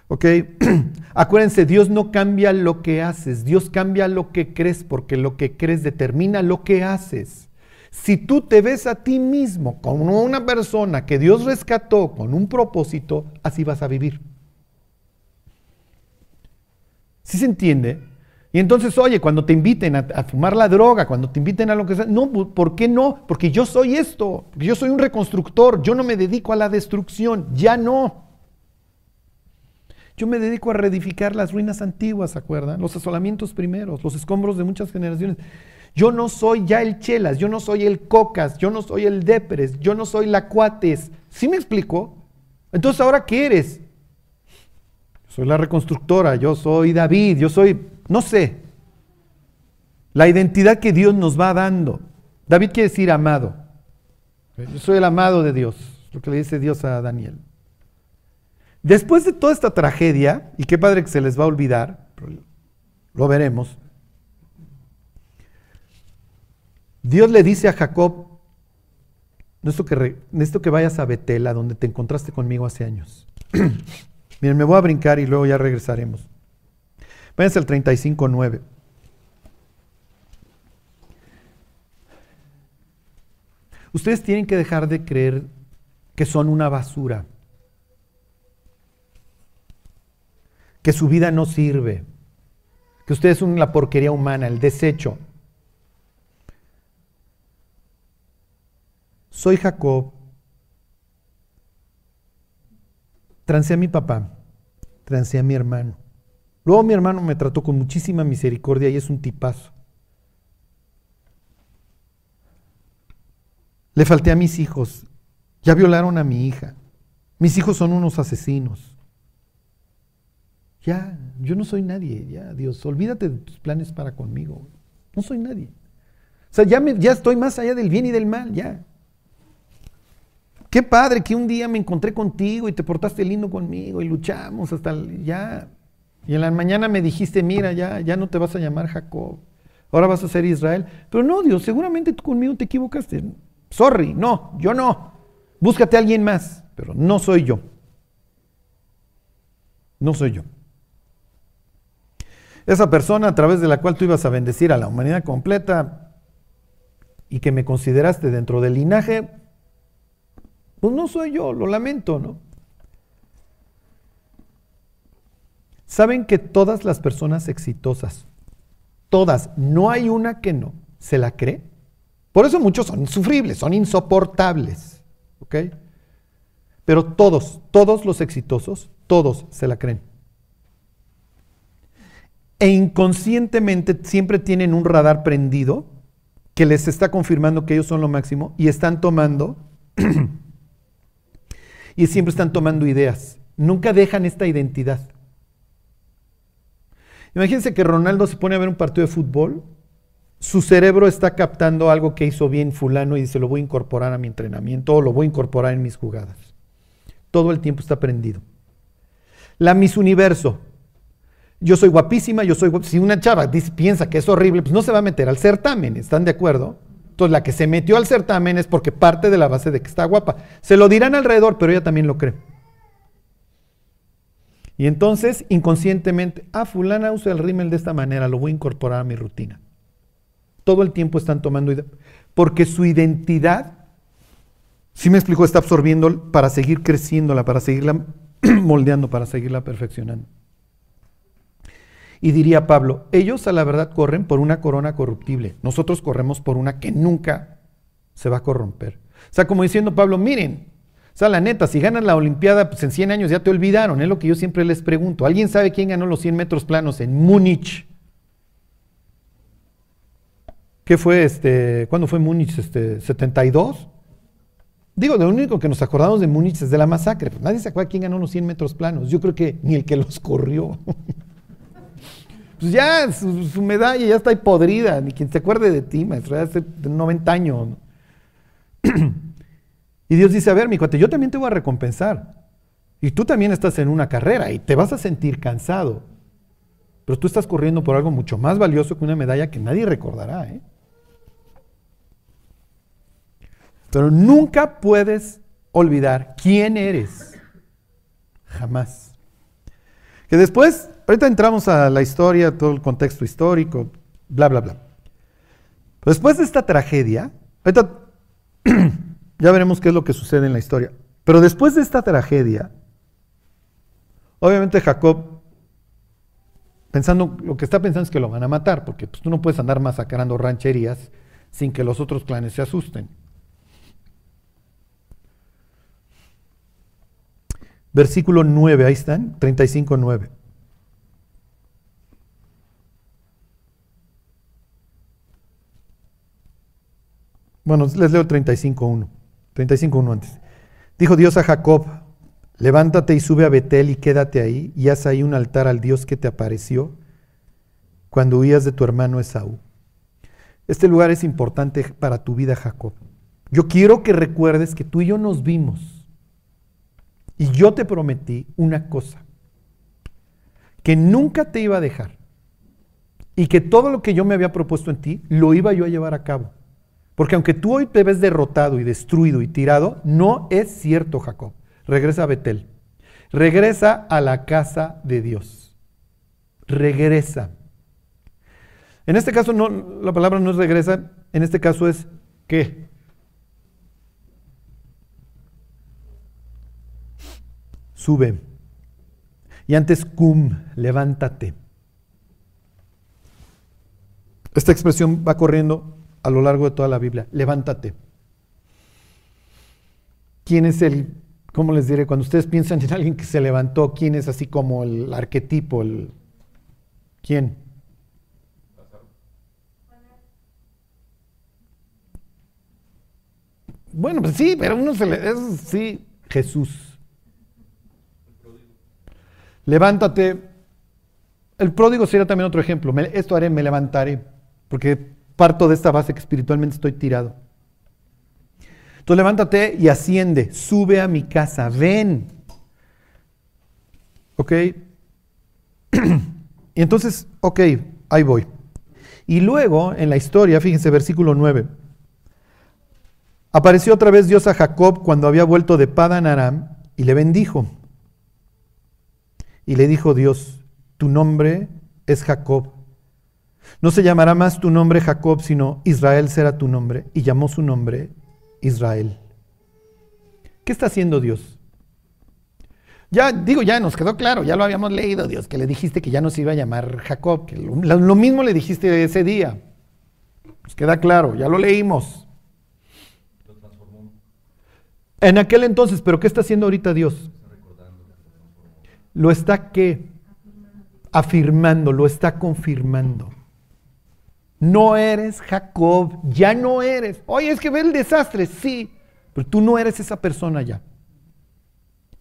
¿Ok? Acuérdense, Dios no cambia lo que haces, Dios cambia lo que crees, porque lo que crees determina lo que haces. Si tú te ves a ti mismo como una persona que Dios rescató con un propósito, así vas a vivir. ¿Sí se entiende? Y entonces, oye, cuando te inviten a, fumar la droga, cuando te inviten a lo que sea, no, ¿por qué no? Porque yo soy esto, yo soy un reconstructor, yo no me dedico a la destrucción, ya no. Yo me dedico a reedificar las ruinas antiguas, ¿se acuerdan? Los asolamientos primeros, los escombros de muchas generaciones. Yo no soy ya el Chelas, yo no soy el Cocas, yo no soy el Depres, yo no soy la Cuates. ¿Sí me explico? Entonces, ¿ahora qué eres? Soy la reconstructora, yo soy David, yo soy no sé. La identidad que Dios nos va dando. David quiere decir amado. Yo soy el amado de Dios, lo que le dice Dios a Daniel. Después de toda esta tragedia, y qué padre que se les va a olvidar, lo veremos, Dios le dice a Jacob, necesito que, que vayas a Betela, donde te encontraste conmigo hace años. Miren, me voy a brincar y luego ya regresaremos. Váyanse al 35.9. Ustedes tienen que dejar de creer que son una basura, que su vida no sirve, que ustedes son la porquería humana, el desecho. Soy Jacob, trancé a mi papá, trancé a mi hermano. Luego mi hermano me trató con muchísima misericordia y es un tipazo. Le falté a mis hijos, ya violaron a mi hija. Mis hijos son unos asesinos. Ya, yo no soy nadie, ya, Dios, olvídate de tus planes para conmigo. No soy nadie. O sea, ya, me, ya estoy más allá del bien y del mal, ya. Qué padre que un día me encontré contigo y te portaste lindo conmigo y luchamos hasta ya. Y en la mañana me dijiste, mira, ya, ya no te vas a llamar Jacob, ahora vas a ser Israel. Pero no, Dios, seguramente tú conmigo te equivocaste. Sorry, no, yo no. Búscate a alguien más, pero no soy yo. No soy yo. Esa persona a través de la cual tú ibas a bendecir a la humanidad completa y que me consideraste dentro del linaje, pues no soy yo, lo lamento, ¿no? Saben que todas las personas exitosas, todas, no hay una que no, se la cree. Por eso muchos son insufribles, son insoportables. ¿Ok? Pero todos, todos los exitosos, todos se la creen. E inconscientemente siempre tienen un radar prendido que les está confirmando que ellos son lo máximo y están tomando, y siempre están tomando ideas. Nunca dejan esta identidad. Imagínense que Ronaldo se pone a ver un partido de fútbol, su cerebro está captando algo que hizo bien fulano y dice, lo voy a incorporar a mi entrenamiento o lo voy a incorporar en mis jugadas. Todo el tiempo está prendido. La Miss Universo. Yo soy guapísima, yo soy guapísima. Si una chava piensa que es horrible, pues no se va a meter al certamen, ¿están de acuerdo? Entonces la que se metió al certamen es porque parte de la base de que está guapa. Se lo dirán alrededor, pero ella también lo cree. Y entonces, inconscientemente, ah, fulana usa el rímel de esta manera, lo voy a incorporar a mi rutina. Todo el tiempo están tomando, porque su identidad, si me explico, está absorbiendo para seguir creciéndola, para seguirla moldeando, para seguirla perfeccionando. Y diría Pablo, ellos a la verdad corren por una corona corruptible, nosotros corremos por una que nunca se va a corromper. O sea, como diciendo Pablo, miren, sea, la neta, si ganas la Olimpiada, pues en 100 años ya te olvidaron, es lo que yo siempre les pregunto. ¿Alguien sabe quién ganó los 100 metros planos en Múnich? ¿Qué fue este? ¿Cuándo fue Múnich? Este, ¿72? Digo, lo único que nos acordamos de Múnich es de la masacre. Pues nadie se acuerda quién ganó los 100 metros planos. Yo creo que ni el que los corrió. pues ya, su, medalla ya está ahí podrida, ni quien se acuerde de ti, maestro, hace 90 años. Y Dios dice, a ver, mi cuate, yo también te voy a recompensar. Y tú también estás en una carrera y te vas a sentir cansado. Pero tú estás corriendo por algo mucho más valioso que una medalla que nadie recordará. ¿eh? Pero nunca puedes olvidar quién eres. Jamás. Que después, ahorita entramos a la historia, todo el contexto histórico, bla, bla, bla. Después de esta tragedia, ahorita Ya veremos qué es lo que sucede en la historia. Pero después de esta tragedia, obviamente Jacob, pensando, lo que está pensando es que lo van a matar, porque pues, tú no puedes andar masacrando rancherías sin que los otros clanes se asusten. Versículo 9, ahí están, 35, 9. Bueno, les leo 35, 1. 35.1 antes. Dijo Dios a Jacob, levántate y sube a Betel y quédate ahí y haz ahí un altar al Dios que te apareció cuando huías de tu hermano Esaú. Este lugar es importante para tu vida, Jacob. Yo quiero que recuerdes que tú y yo nos vimos y yo te prometí una cosa, que nunca te iba a dejar y que todo lo que yo me había propuesto en ti lo iba yo a llevar a cabo. Porque aunque tú hoy te ves derrotado y destruido y tirado, no es cierto, Jacob. Regresa a Betel. Regresa a la casa de Dios. Regresa. En este caso no, la palabra no es regresa, en este caso es ¿qué? sube. Y antes cum, levántate. Esta expresión va corriendo a lo largo de toda la Biblia. Levántate. ¿Quién es el, cómo les diré, cuando ustedes piensan en alguien que se levantó, quién es así como el arquetipo, el, quién? Bueno, pues sí, pero uno se le, es, sí, Jesús. Levántate. El pródigo sería también otro ejemplo. esto haré, me levantaré, porque parto de esta base que espiritualmente estoy tirado. Entonces levántate y asciende, sube a mi casa, ven. ¿Ok? y entonces, ok, ahí voy. Y luego, en la historia, fíjense, versículo 9. Apareció otra vez Dios a Jacob cuando había vuelto de Padan Aram y le bendijo. Y le dijo Dios, tu nombre es Jacob. No se llamará más tu nombre Jacob, sino Israel será tu nombre. Y llamó su nombre Israel. ¿Qué está haciendo Dios? Ya digo, ya nos quedó claro, ya lo habíamos leído, Dios, que le dijiste que ya no se iba a llamar Jacob, que lo, lo mismo le dijiste ese día. Nos queda claro, ya lo leímos. En aquel entonces, pero ¿qué está haciendo ahorita Dios? Lo está qué? Afirmando, lo está confirmando. No eres Jacob, ya no eres. Oye, es que ve el desastre, sí, pero tú no eres esa persona ya.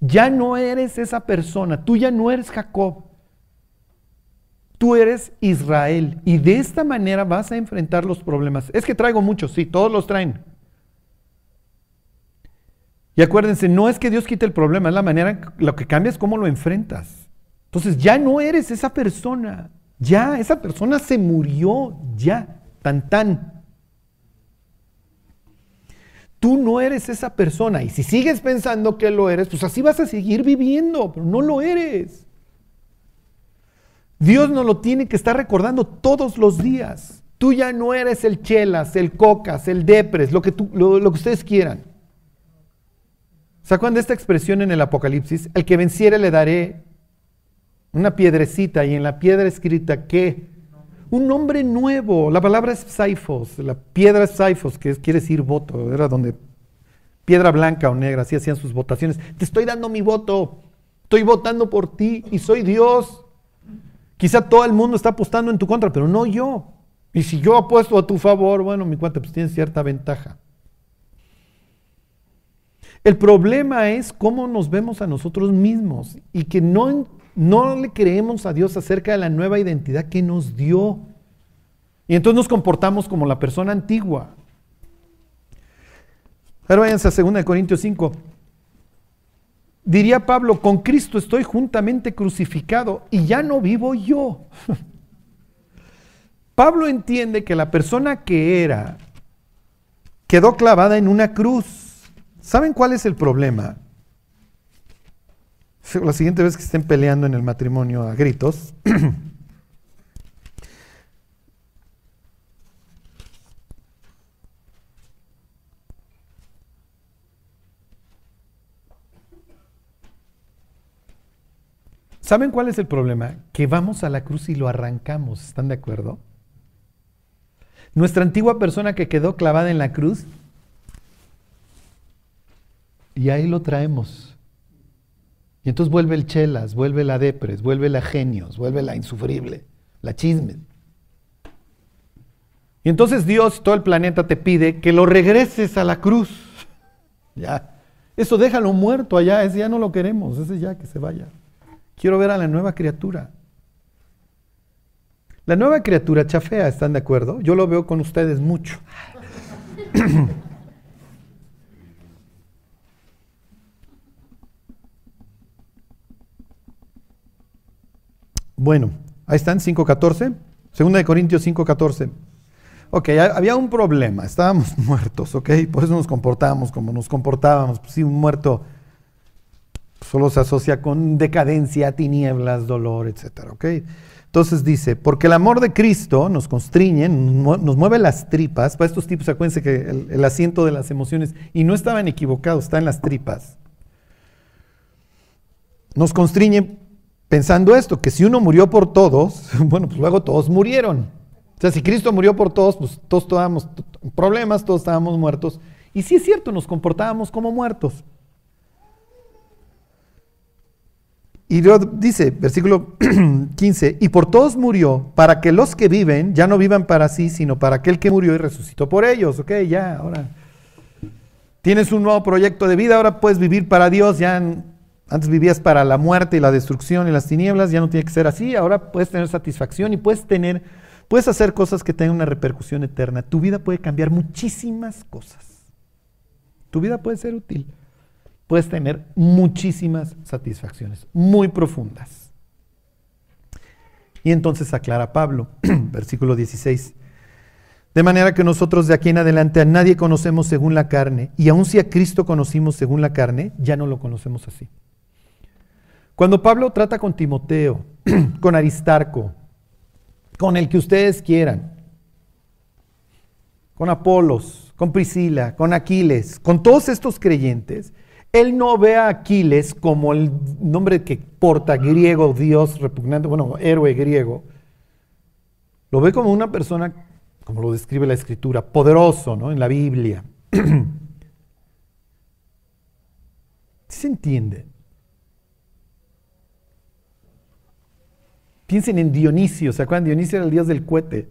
Ya no eres esa persona, tú ya no eres Jacob. Tú eres Israel y de esta manera vas a enfrentar los problemas. Es que traigo muchos, sí, todos los traen. Y acuérdense, no es que Dios quite el problema, es la manera, lo que cambia es cómo lo enfrentas. Entonces ya no eres esa persona. Ya, esa persona se murió, ya, tan tan. Tú no eres esa persona y si sigues pensando que lo eres, pues así vas a seguir viviendo, pero no lo eres. Dios nos lo tiene que estar recordando todos los días. Tú ya no eres el chelas, el cocas, el depres, lo que, tú, lo, que ustedes quieran. ¿Se acuerdan de esta expresión en el Apocalipsis? El que venciere le daré una piedrecita y en la piedra escrita ¿qué? Un nombre nuevo. La palabra es Saifos, la piedra es Saifos, que quiere decir voto, era donde piedra blanca o negra, así hacían sus votaciones. Te estoy dando mi voto, estoy votando por ti y soy Dios. Quizá todo el mundo está apostando en tu contra, pero no yo. Y si yo apuesto a tu favor, bueno, mi cuenta pues tiene cierta ventaja. El problema es cómo nos vemos a nosotros mismos y que no no le creemos a Dios acerca de la nueva identidad que nos dio. Y entonces nos comportamos como la persona antigua. Ahora váyanse a 2 Corintios 5. Diría Pablo, con Cristo estoy juntamente crucificado y ya no vivo yo. Pablo entiende que la persona que era quedó clavada en una cruz. ¿Saben cuál es el problema? La siguiente vez que estén peleando en el matrimonio a gritos, ¿Saben cuál es el problema? Que vamos a la cruz y lo arrancamos, ¿están de acuerdo? Nuestra antigua persona que quedó clavada en la cruz, y ahí lo traemos. Y entonces vuelve el chelas, vuelve la depres, vuelve la genios, vuelve la insufrible, la chisme. Y entonces Dios, todo el planeta te pide que lo regreses a la cruz. Ya. Eso déjalo muerto allá, ese ya no lo queremos, ese ya que se vaya. Quiero ver a la nueva criatura. La nueva criatura chafea, ¿están de acuerdo? Yo lo veo con ustedes mucho. Bueno, ahí están, 5.14. Segunda de Corintios 5.14. Ok, había un problema, estábamos muertos, ok, por eso nos comportábamos como nos comportábamos. Pues sí, un muerto solo se asocia con decadencia, tinieblas, dolor, etc. ok. Entonces dice, porque el amor de Cristo nos constriñe, nos mueve las tripas. Para estos tipos, acuérdense que el, el asiento de las emociones, y no estaban equivocados, está en las tripas. nos constriñe pensando esto, que si uno murió por todos, bueno, pues luego todos murieron. O sea, si Cristo murió por todos, pues todos estábamos problemas, todos estábamos muertos. Y sí es cierto, nos comportábamos como muertos. Y Dios dice, versículo 15, y por todos murió, para que los que viven ya no vivan para sí, sino para aquel que murió y resucitó por ellos. Ok, ya, ahora tienes un nuevo proyecto de vida, ahora puedes vivir para Dios, ya antes vivías para la muerte y la destrucción y las tinieblas, ya no tiene que ser así, ahora puedes tener satisfacción y puedes tener, puedes hacer cosas que tengan una repercusión eterna. Tu vida puede cambiar muchísimas cosas. Tu vida puede ser útil. Puedes tener muchísimas satisfacciones, muy profundas. Y entonces aclara Pablo, versículo 16. De manera que nosotros de aquí en adelante a nadie conocemos según la carne, y aun si a Cristo conocimos según la carne, ya no lo conocemos así. Cuando Pablo trata con Timoteo, con Aristarco, con el que ustedes quieran, con Apolos, con Priscila, con Aquiles, con todos estos creyentes, él no ve a Aquiles como el nombre que porta griego, Dios repugnante, bueno, héroe griego. Lo ve como una persona, como lo describe la escritura, poderoso, ¿no? En la Biblia. ¿Se entiende? Piensen en Dionisio, ¿se acuerdan? Dionisio era el dios del cohete.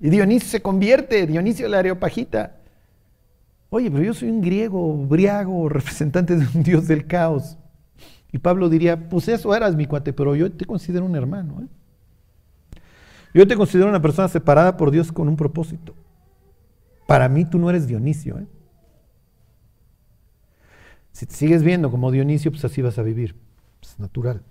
Y Dionisio se convierte, Dionisio la areopagita. Oye, pero yo soy un griego, briago, representante de un dios del caos. Y Pablo diría, pues eso eras mi cuate, pero yo te considero un hermano. ¿eh? Yo te considero una persona separada por Dios con un propósito. Para mí tú no eres Dionisio. ¿eh? Si te sigues viendo como Dionisio, pues así vas a vivir. Es natural.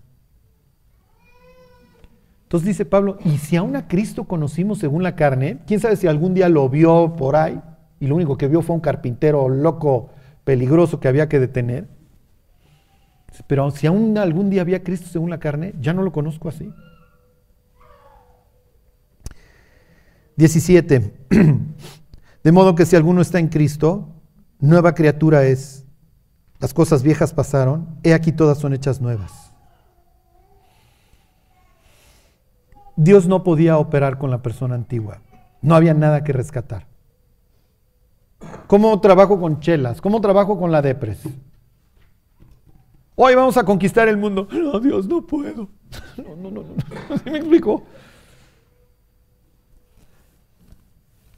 Entonces dice Pablo, y si aún a Cristo conocimos según la carne, quién sabe si algún día lo vio por ahí y lo único que vio fue un carpintero loco, peligroso que había que detener. Pero si aún algún día había Cristo según la carne, ya no lo conozco así. 17. De modo que si alguno está en Cristo, nueva criatura es. Las cosas viejas pasaron, he aquí todas son hechas nuevas. Dios no podía operar con la persona antigua. No había nada que rescatar. ¿Cómo trabajo con chelas? ¿Cómo trabajo con la depres? Hoy vamos a conquistar el mundo. No, Dios, no puedo. No, no, no, no. ¿Sí me explico?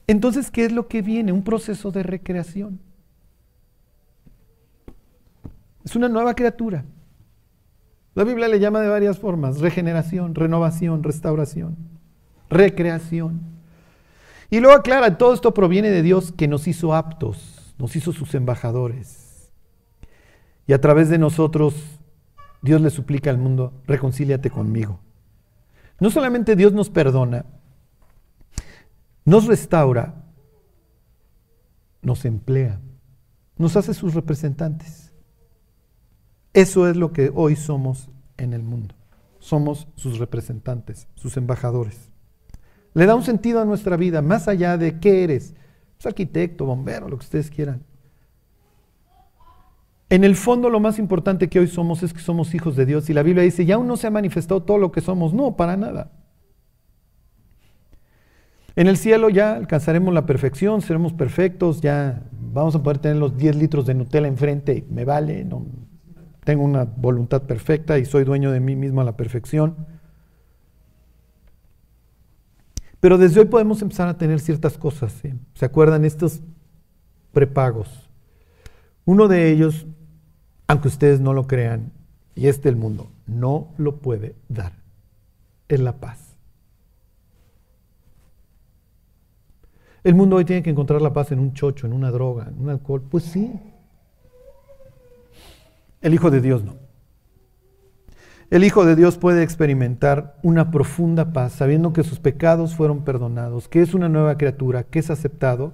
Entonces, ¿qué es lo que viene? Un proceso de recreación. Es una nueva criatura. La Biblia le llama de varias formas, regeneración, renovación, restauración, recreación. Y luego aclara, todo esto proviene de Dios que nos hizo aptos, nos hizo sus embajadores. Y a través de nosotros, Dios le suplica al mundo, reconcíliate conmigo. No solamente Dios nos perdona, nos restaura, nos emplea, nos hace sus representantes. Eso es lo que hoy somos en el mundo. Somos sus representantes, sus embajadores. Le da un sentido a nuestra vida, más allá de qué eres, pues arquitecto, bombero, lo que ustedes quieran. En el fondo lo más importante que hoy somos es que somos hijos de Dios y la Biblia dice, ya aún no se ha manifestado todo lo que somos. No, para nada. En el cielo ya alcanzaremos la perfección, seremos perfectos, ya vamos a poder tener los 10 litros de Nutella enfrente, me vale, no, tengo una voluntad perfecta y soy dueño de mí mismo a la perfección. Pero desde hoy podemos empezar a tener ciertas cosas. ¿Se acuerdan estos prepagos? Uno de ellos, aunque ustedes no lo crean, y es del mundo, no lo puede dar. Es la paz. El mundo hoy tiene que encontrar la paz en un chocho, en una droga, en un alcohol. Pues sí, el Hijo de Dios no. El Hijo de Dios puede experimentar una profunda paz sabiendo que sus pecados fueron perdonados, que es una nueva criatura, que es aceptado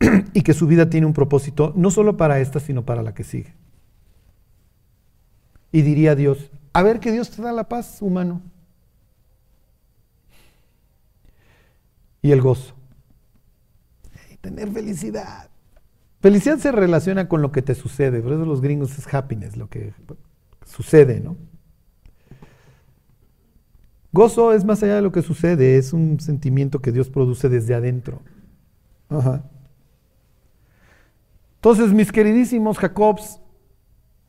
y que su vida tiene un propósito no solo para esta, sino para la que sigue. Y diría Dios, a ver que Dios te da la paz, humano. Y el gozo. Y tener felicidad. Felicidad se relaciona con lo que te sucede, por eso los gringos es happiness, lo que sucede, ¿no? Gozo es más allá de lo que sucede, es un sentimiento que Dios produce desde adentro. Ajá. Entonces, mis queridísimos Jacobs,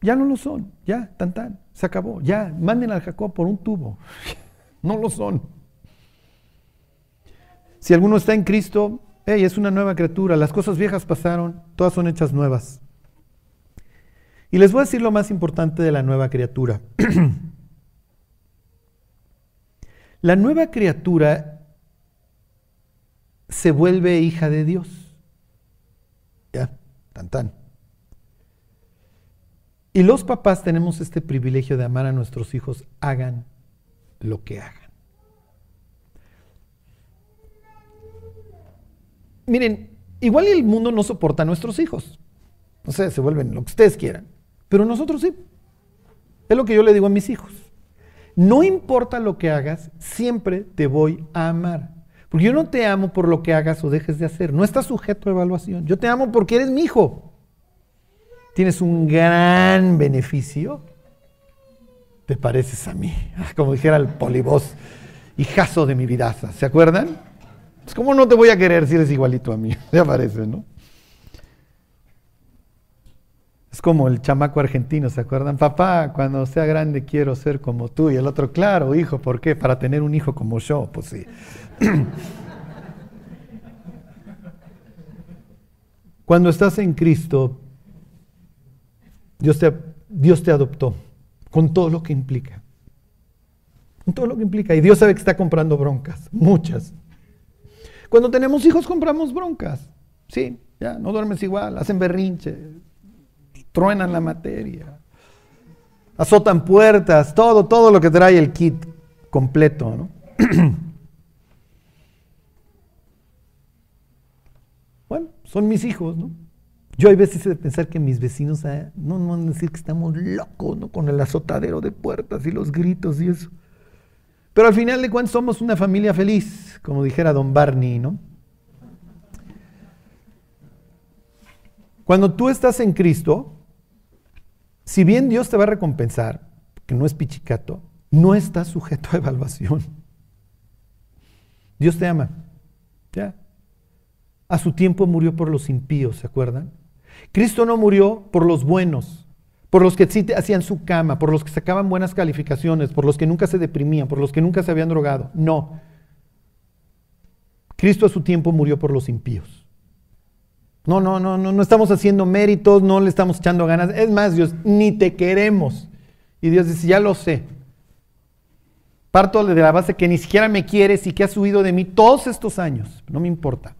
ya no lo son, ya, tan tan, se acabó, ya, manden al Jacob por un tubo, no lo son. Si alguno está en Cristo, es una nueva criatura, las cosas viejas pasaron, todas son hechas nuevas. Y les voy a decir lo más importante de la nueva criatura. la nueva criatura se vuelve hija de Dios. Ya, tan tan. Y los papás tenemos este privilegio de amar a nuestros hijos, hagan lo que hagan. Miren, igual el mundo no soporta a nuestros hijos. No sé, se vuelven lo que ustedes quieran. Pero nosotros sí. Es lo que yo le digo a mis hijos. No importa lo que hagas, siempre te voy a amar. Porque yo no te amo por lo que hagas o dejes de hacer. No estás sujeto a evaluación. Yo te amo porque eres mi hijo. Tienes un gran beneficio. Te pareces a mí. Como dijera el polibos, hijazo de mi vida. ¿Se acuerdan? ¿Cómo no te voy a querer si eres igualito a mí? Ya parece, ¿no? Es como el chamaco argentino, ¿se acuerdan? Papá, cuando sea grande quiero ser como tú. Y el otro, claro, hijo, ¿por qué? Para tener un hijo como yo. Pues sí. Cuando estás en Cristo, Dios te, Dios te adoptó con todo lo que implica. Con todo lo que implica. Y Dios sabe que está comprando broncas, muchas. Cuando tenemos hijos compramos broncas. Sí, ya, no duermes igual, hacen berrinche, truenan la materia, azotan puertas, todo, todo lo que trae el kit completo, ¿no? bueno, son mis hijos, ¿no? Yo hay veces de pensar que mis vecinos ah, no, no van a decir que estamos locos, ¿no? Con el azotadero de puertas y los gritos y eso. Pero al final de cuentas somos una familia feliz, como dijera don Barney, ¿no? Cuando tú estás en Cristo, si bien Dios te va a recompensar, que no es pichicato, no estás sujeto a evaluación. Dios te ama. Ya. A su tiempo murió por los impíos, ¿se acuerdan? Cristo no murió por los buenos, por los que sí hacían su cama, por los que sacaban buenas calificaciones, por los que nunca se deprimían, por los que nunca se habían drogado. No. Cristo a su tiempo murió por los impíos. No, no, no, no, no estamos haciendo méritos, no le estamos echando ganas. Es más, Dios, ni te queremos. Y Dios dice, ya lo sé. Parto de la base que ni siquiera me quieres y que has huido de mí todos estos años. No me importa.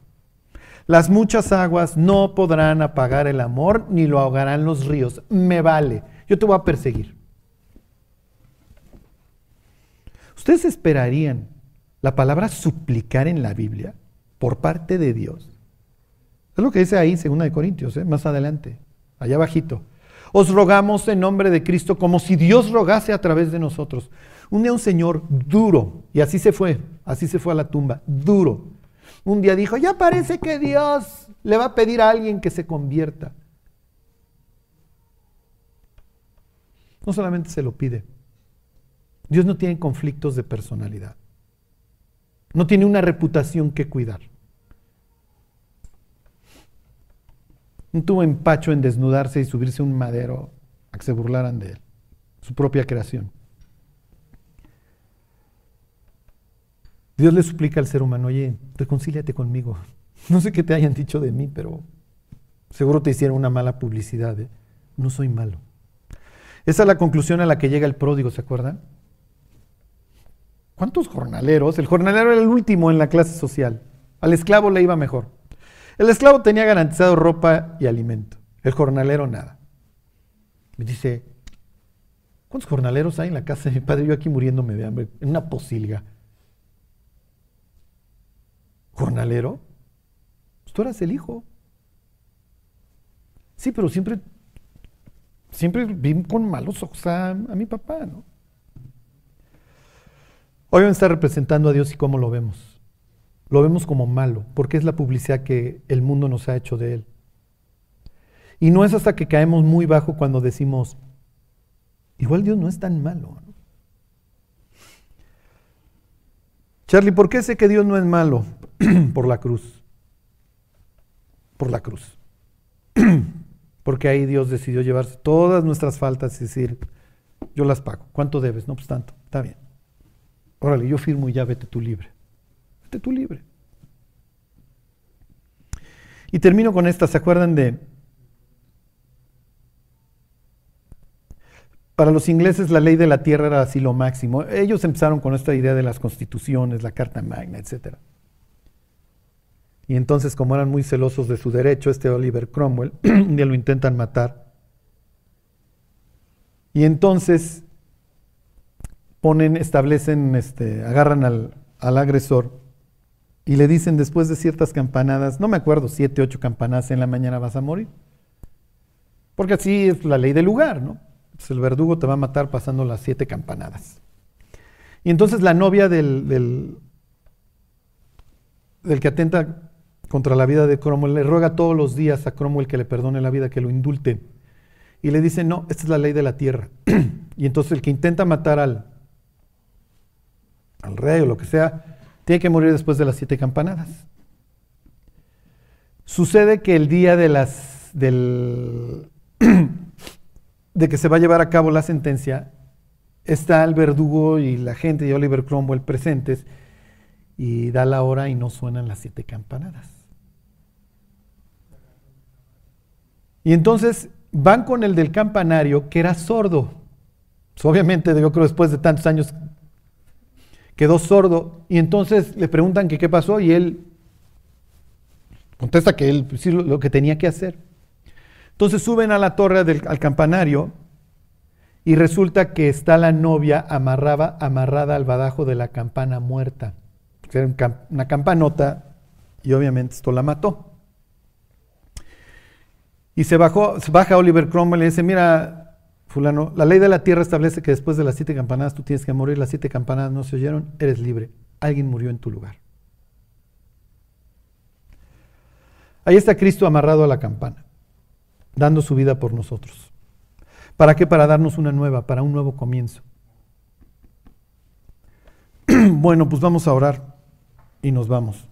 Las muchas aguas no podrán apagar el amor ni lo ahogarán los ríos. Me vale. Yo te voy a perseguir. ¿Ustedes esperarían la palabra suplicar en la Biblia por parte de Dios? Es lo que dice ahí, segunda de Corintios, ¿eh? más adelante, allá bajito. Os rogamos en nombre de Cristo como si Dios rogase a través de nosotros. Un día un señor duro, y así se fue, así se fue a la tumba, duro. Un día dijo, ya parece que Dios le va a pedir a alguien que se convierta. No solamente se lo pide, Dios no tiene conflictos de personalidad. No tiene una reputación que cuidar. No tuvo empacho en desnudarse y subirse un madero a que se burlaran de él, su propia creación. Dios le suplica al ser humano, oye, reconcíliate conmigo. No sé qué te hayan dicho de mí, pero seguro te hicieron una mala publicidad. ¿eh? No soy malo. Esa es la conclusión a la que llega el pródigo, ¿se acuerdan? ¿Cuántos jornaleros? El jornalero era el último en la clase social. Al esclavo le iba mejor. El esclavo tenía garantizado ropa y alimento. El jornalero nada. Me dice, ¿cuántos jornaleros hay en la casa de mi padre? Yo aquí muriéndome de hambre, en una posilga. ¿Jornalero? Pues tú eras el hijo. Sí, pero siempre, siempre vi con malos ojos a, a mi papá, ¿no? Hoy está representando a Dios y cómo lo vemos lo vemos como malo, porque es la publicidad que el mundo nos ha hecho de él. Y no es hasta que caemos muy bajo cuando decimos, igual Dios no es tan malo. Charlie, ¿por qué sé que Dios no es malo? Por la cruz. Por la cruz. Porque ahí Dios decidió llevarse todas nuestras faltas y decir, yo las pago. ¿Cuánto debes? No, pues tanto. Está bien. Órale, yo firmo y ya vete tú libre. Vete tú libre. Y termino con esta. ¿Se acuerdan de Para los ingleses la ley de la tierra era así lo máximo. Ellos empezaron con esta idea de las constituciones, la Carta Magna, etc. Y entonces, como eran muy celosos de su derecho, este Oliver Cromwell, un día lo intentan matar. Y entonces ponen, establecen, este, agarran al, al agresor y le dicen después de ciertas campanadas, no me acuerdo, siete, ocho campanadas en la mañana vas a morir. Porque así es la ley del lugar, ¿no? el verdugo te va a matar pasando las siete campanadas. Y entonces la novia del, del, que atenta contra la vida de Cromwell le ruega todos los días a Cromwell que le perdone la vida, que lo indulte. Y le dice, no, esta es la ley de la tierra. y entonces el que intenta matar al, al rey o lo que sea, tiene que morir después de las siete campanadas. Sucede que el día de las, del, de que se va a llevar a cabo la sentencia, está el verdugo y la gente de Oliver Cromwell presentes y da la hora y no suenan las siete campanadas. Y entonces van con el del campanario que era sordo. Pues, obviamente, yo creo después de tantos años quedó sordo y entonces le preguntan qué pasó y él contesta que él sí lo que tenía que hacer. Entonces suben a la torre del, al campanario y resulta que está la novia amarrada, amarrada al badajo de la campana muerta. Era una campanota y obviamente esto la mató. Y se, bajó, baja Oliver Cromwell y dice, mira, fulano, la ley de la tierra establece que después de las siete campanadas tú tienes que morir, las siete campanadas no se oyeron, eres libre. Alguien murió en tu lugar. Ahí está Cristo amarrado a la campana dando su vida por nosotros. ¿Para qué? Para darnos una nueva, para un nuevo comienzo. bueno, pues vamos a orar y nos vamos.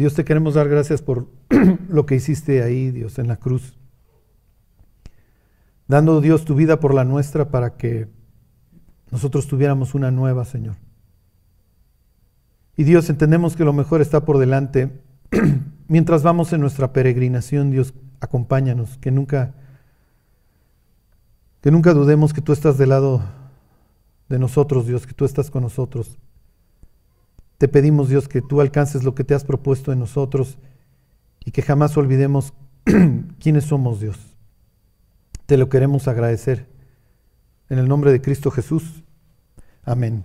Dios, te queremos dar gracias por lo que hiciste ahí, Dios, en la cruz. Dando, Dios, tu vida por la nuestra para que nosotros tuviéramos una nueva, Señor. Y Dios, entendemos que lo mejor está por delante. Mientras vamos en nuestra peregrinación, Dios, acompáñanos, que nunca, que nunca dudemos que tú estás del lado de nosotros, Dios, que tú estás con nosotros. Te pedimos, Dios, que tú alcances lo que te has propuesto en nosotros y que jamás olvidemos quiénes somos, Dios. Te lo queremos agradecer. En el nombre de Cristo Jesús. Amén.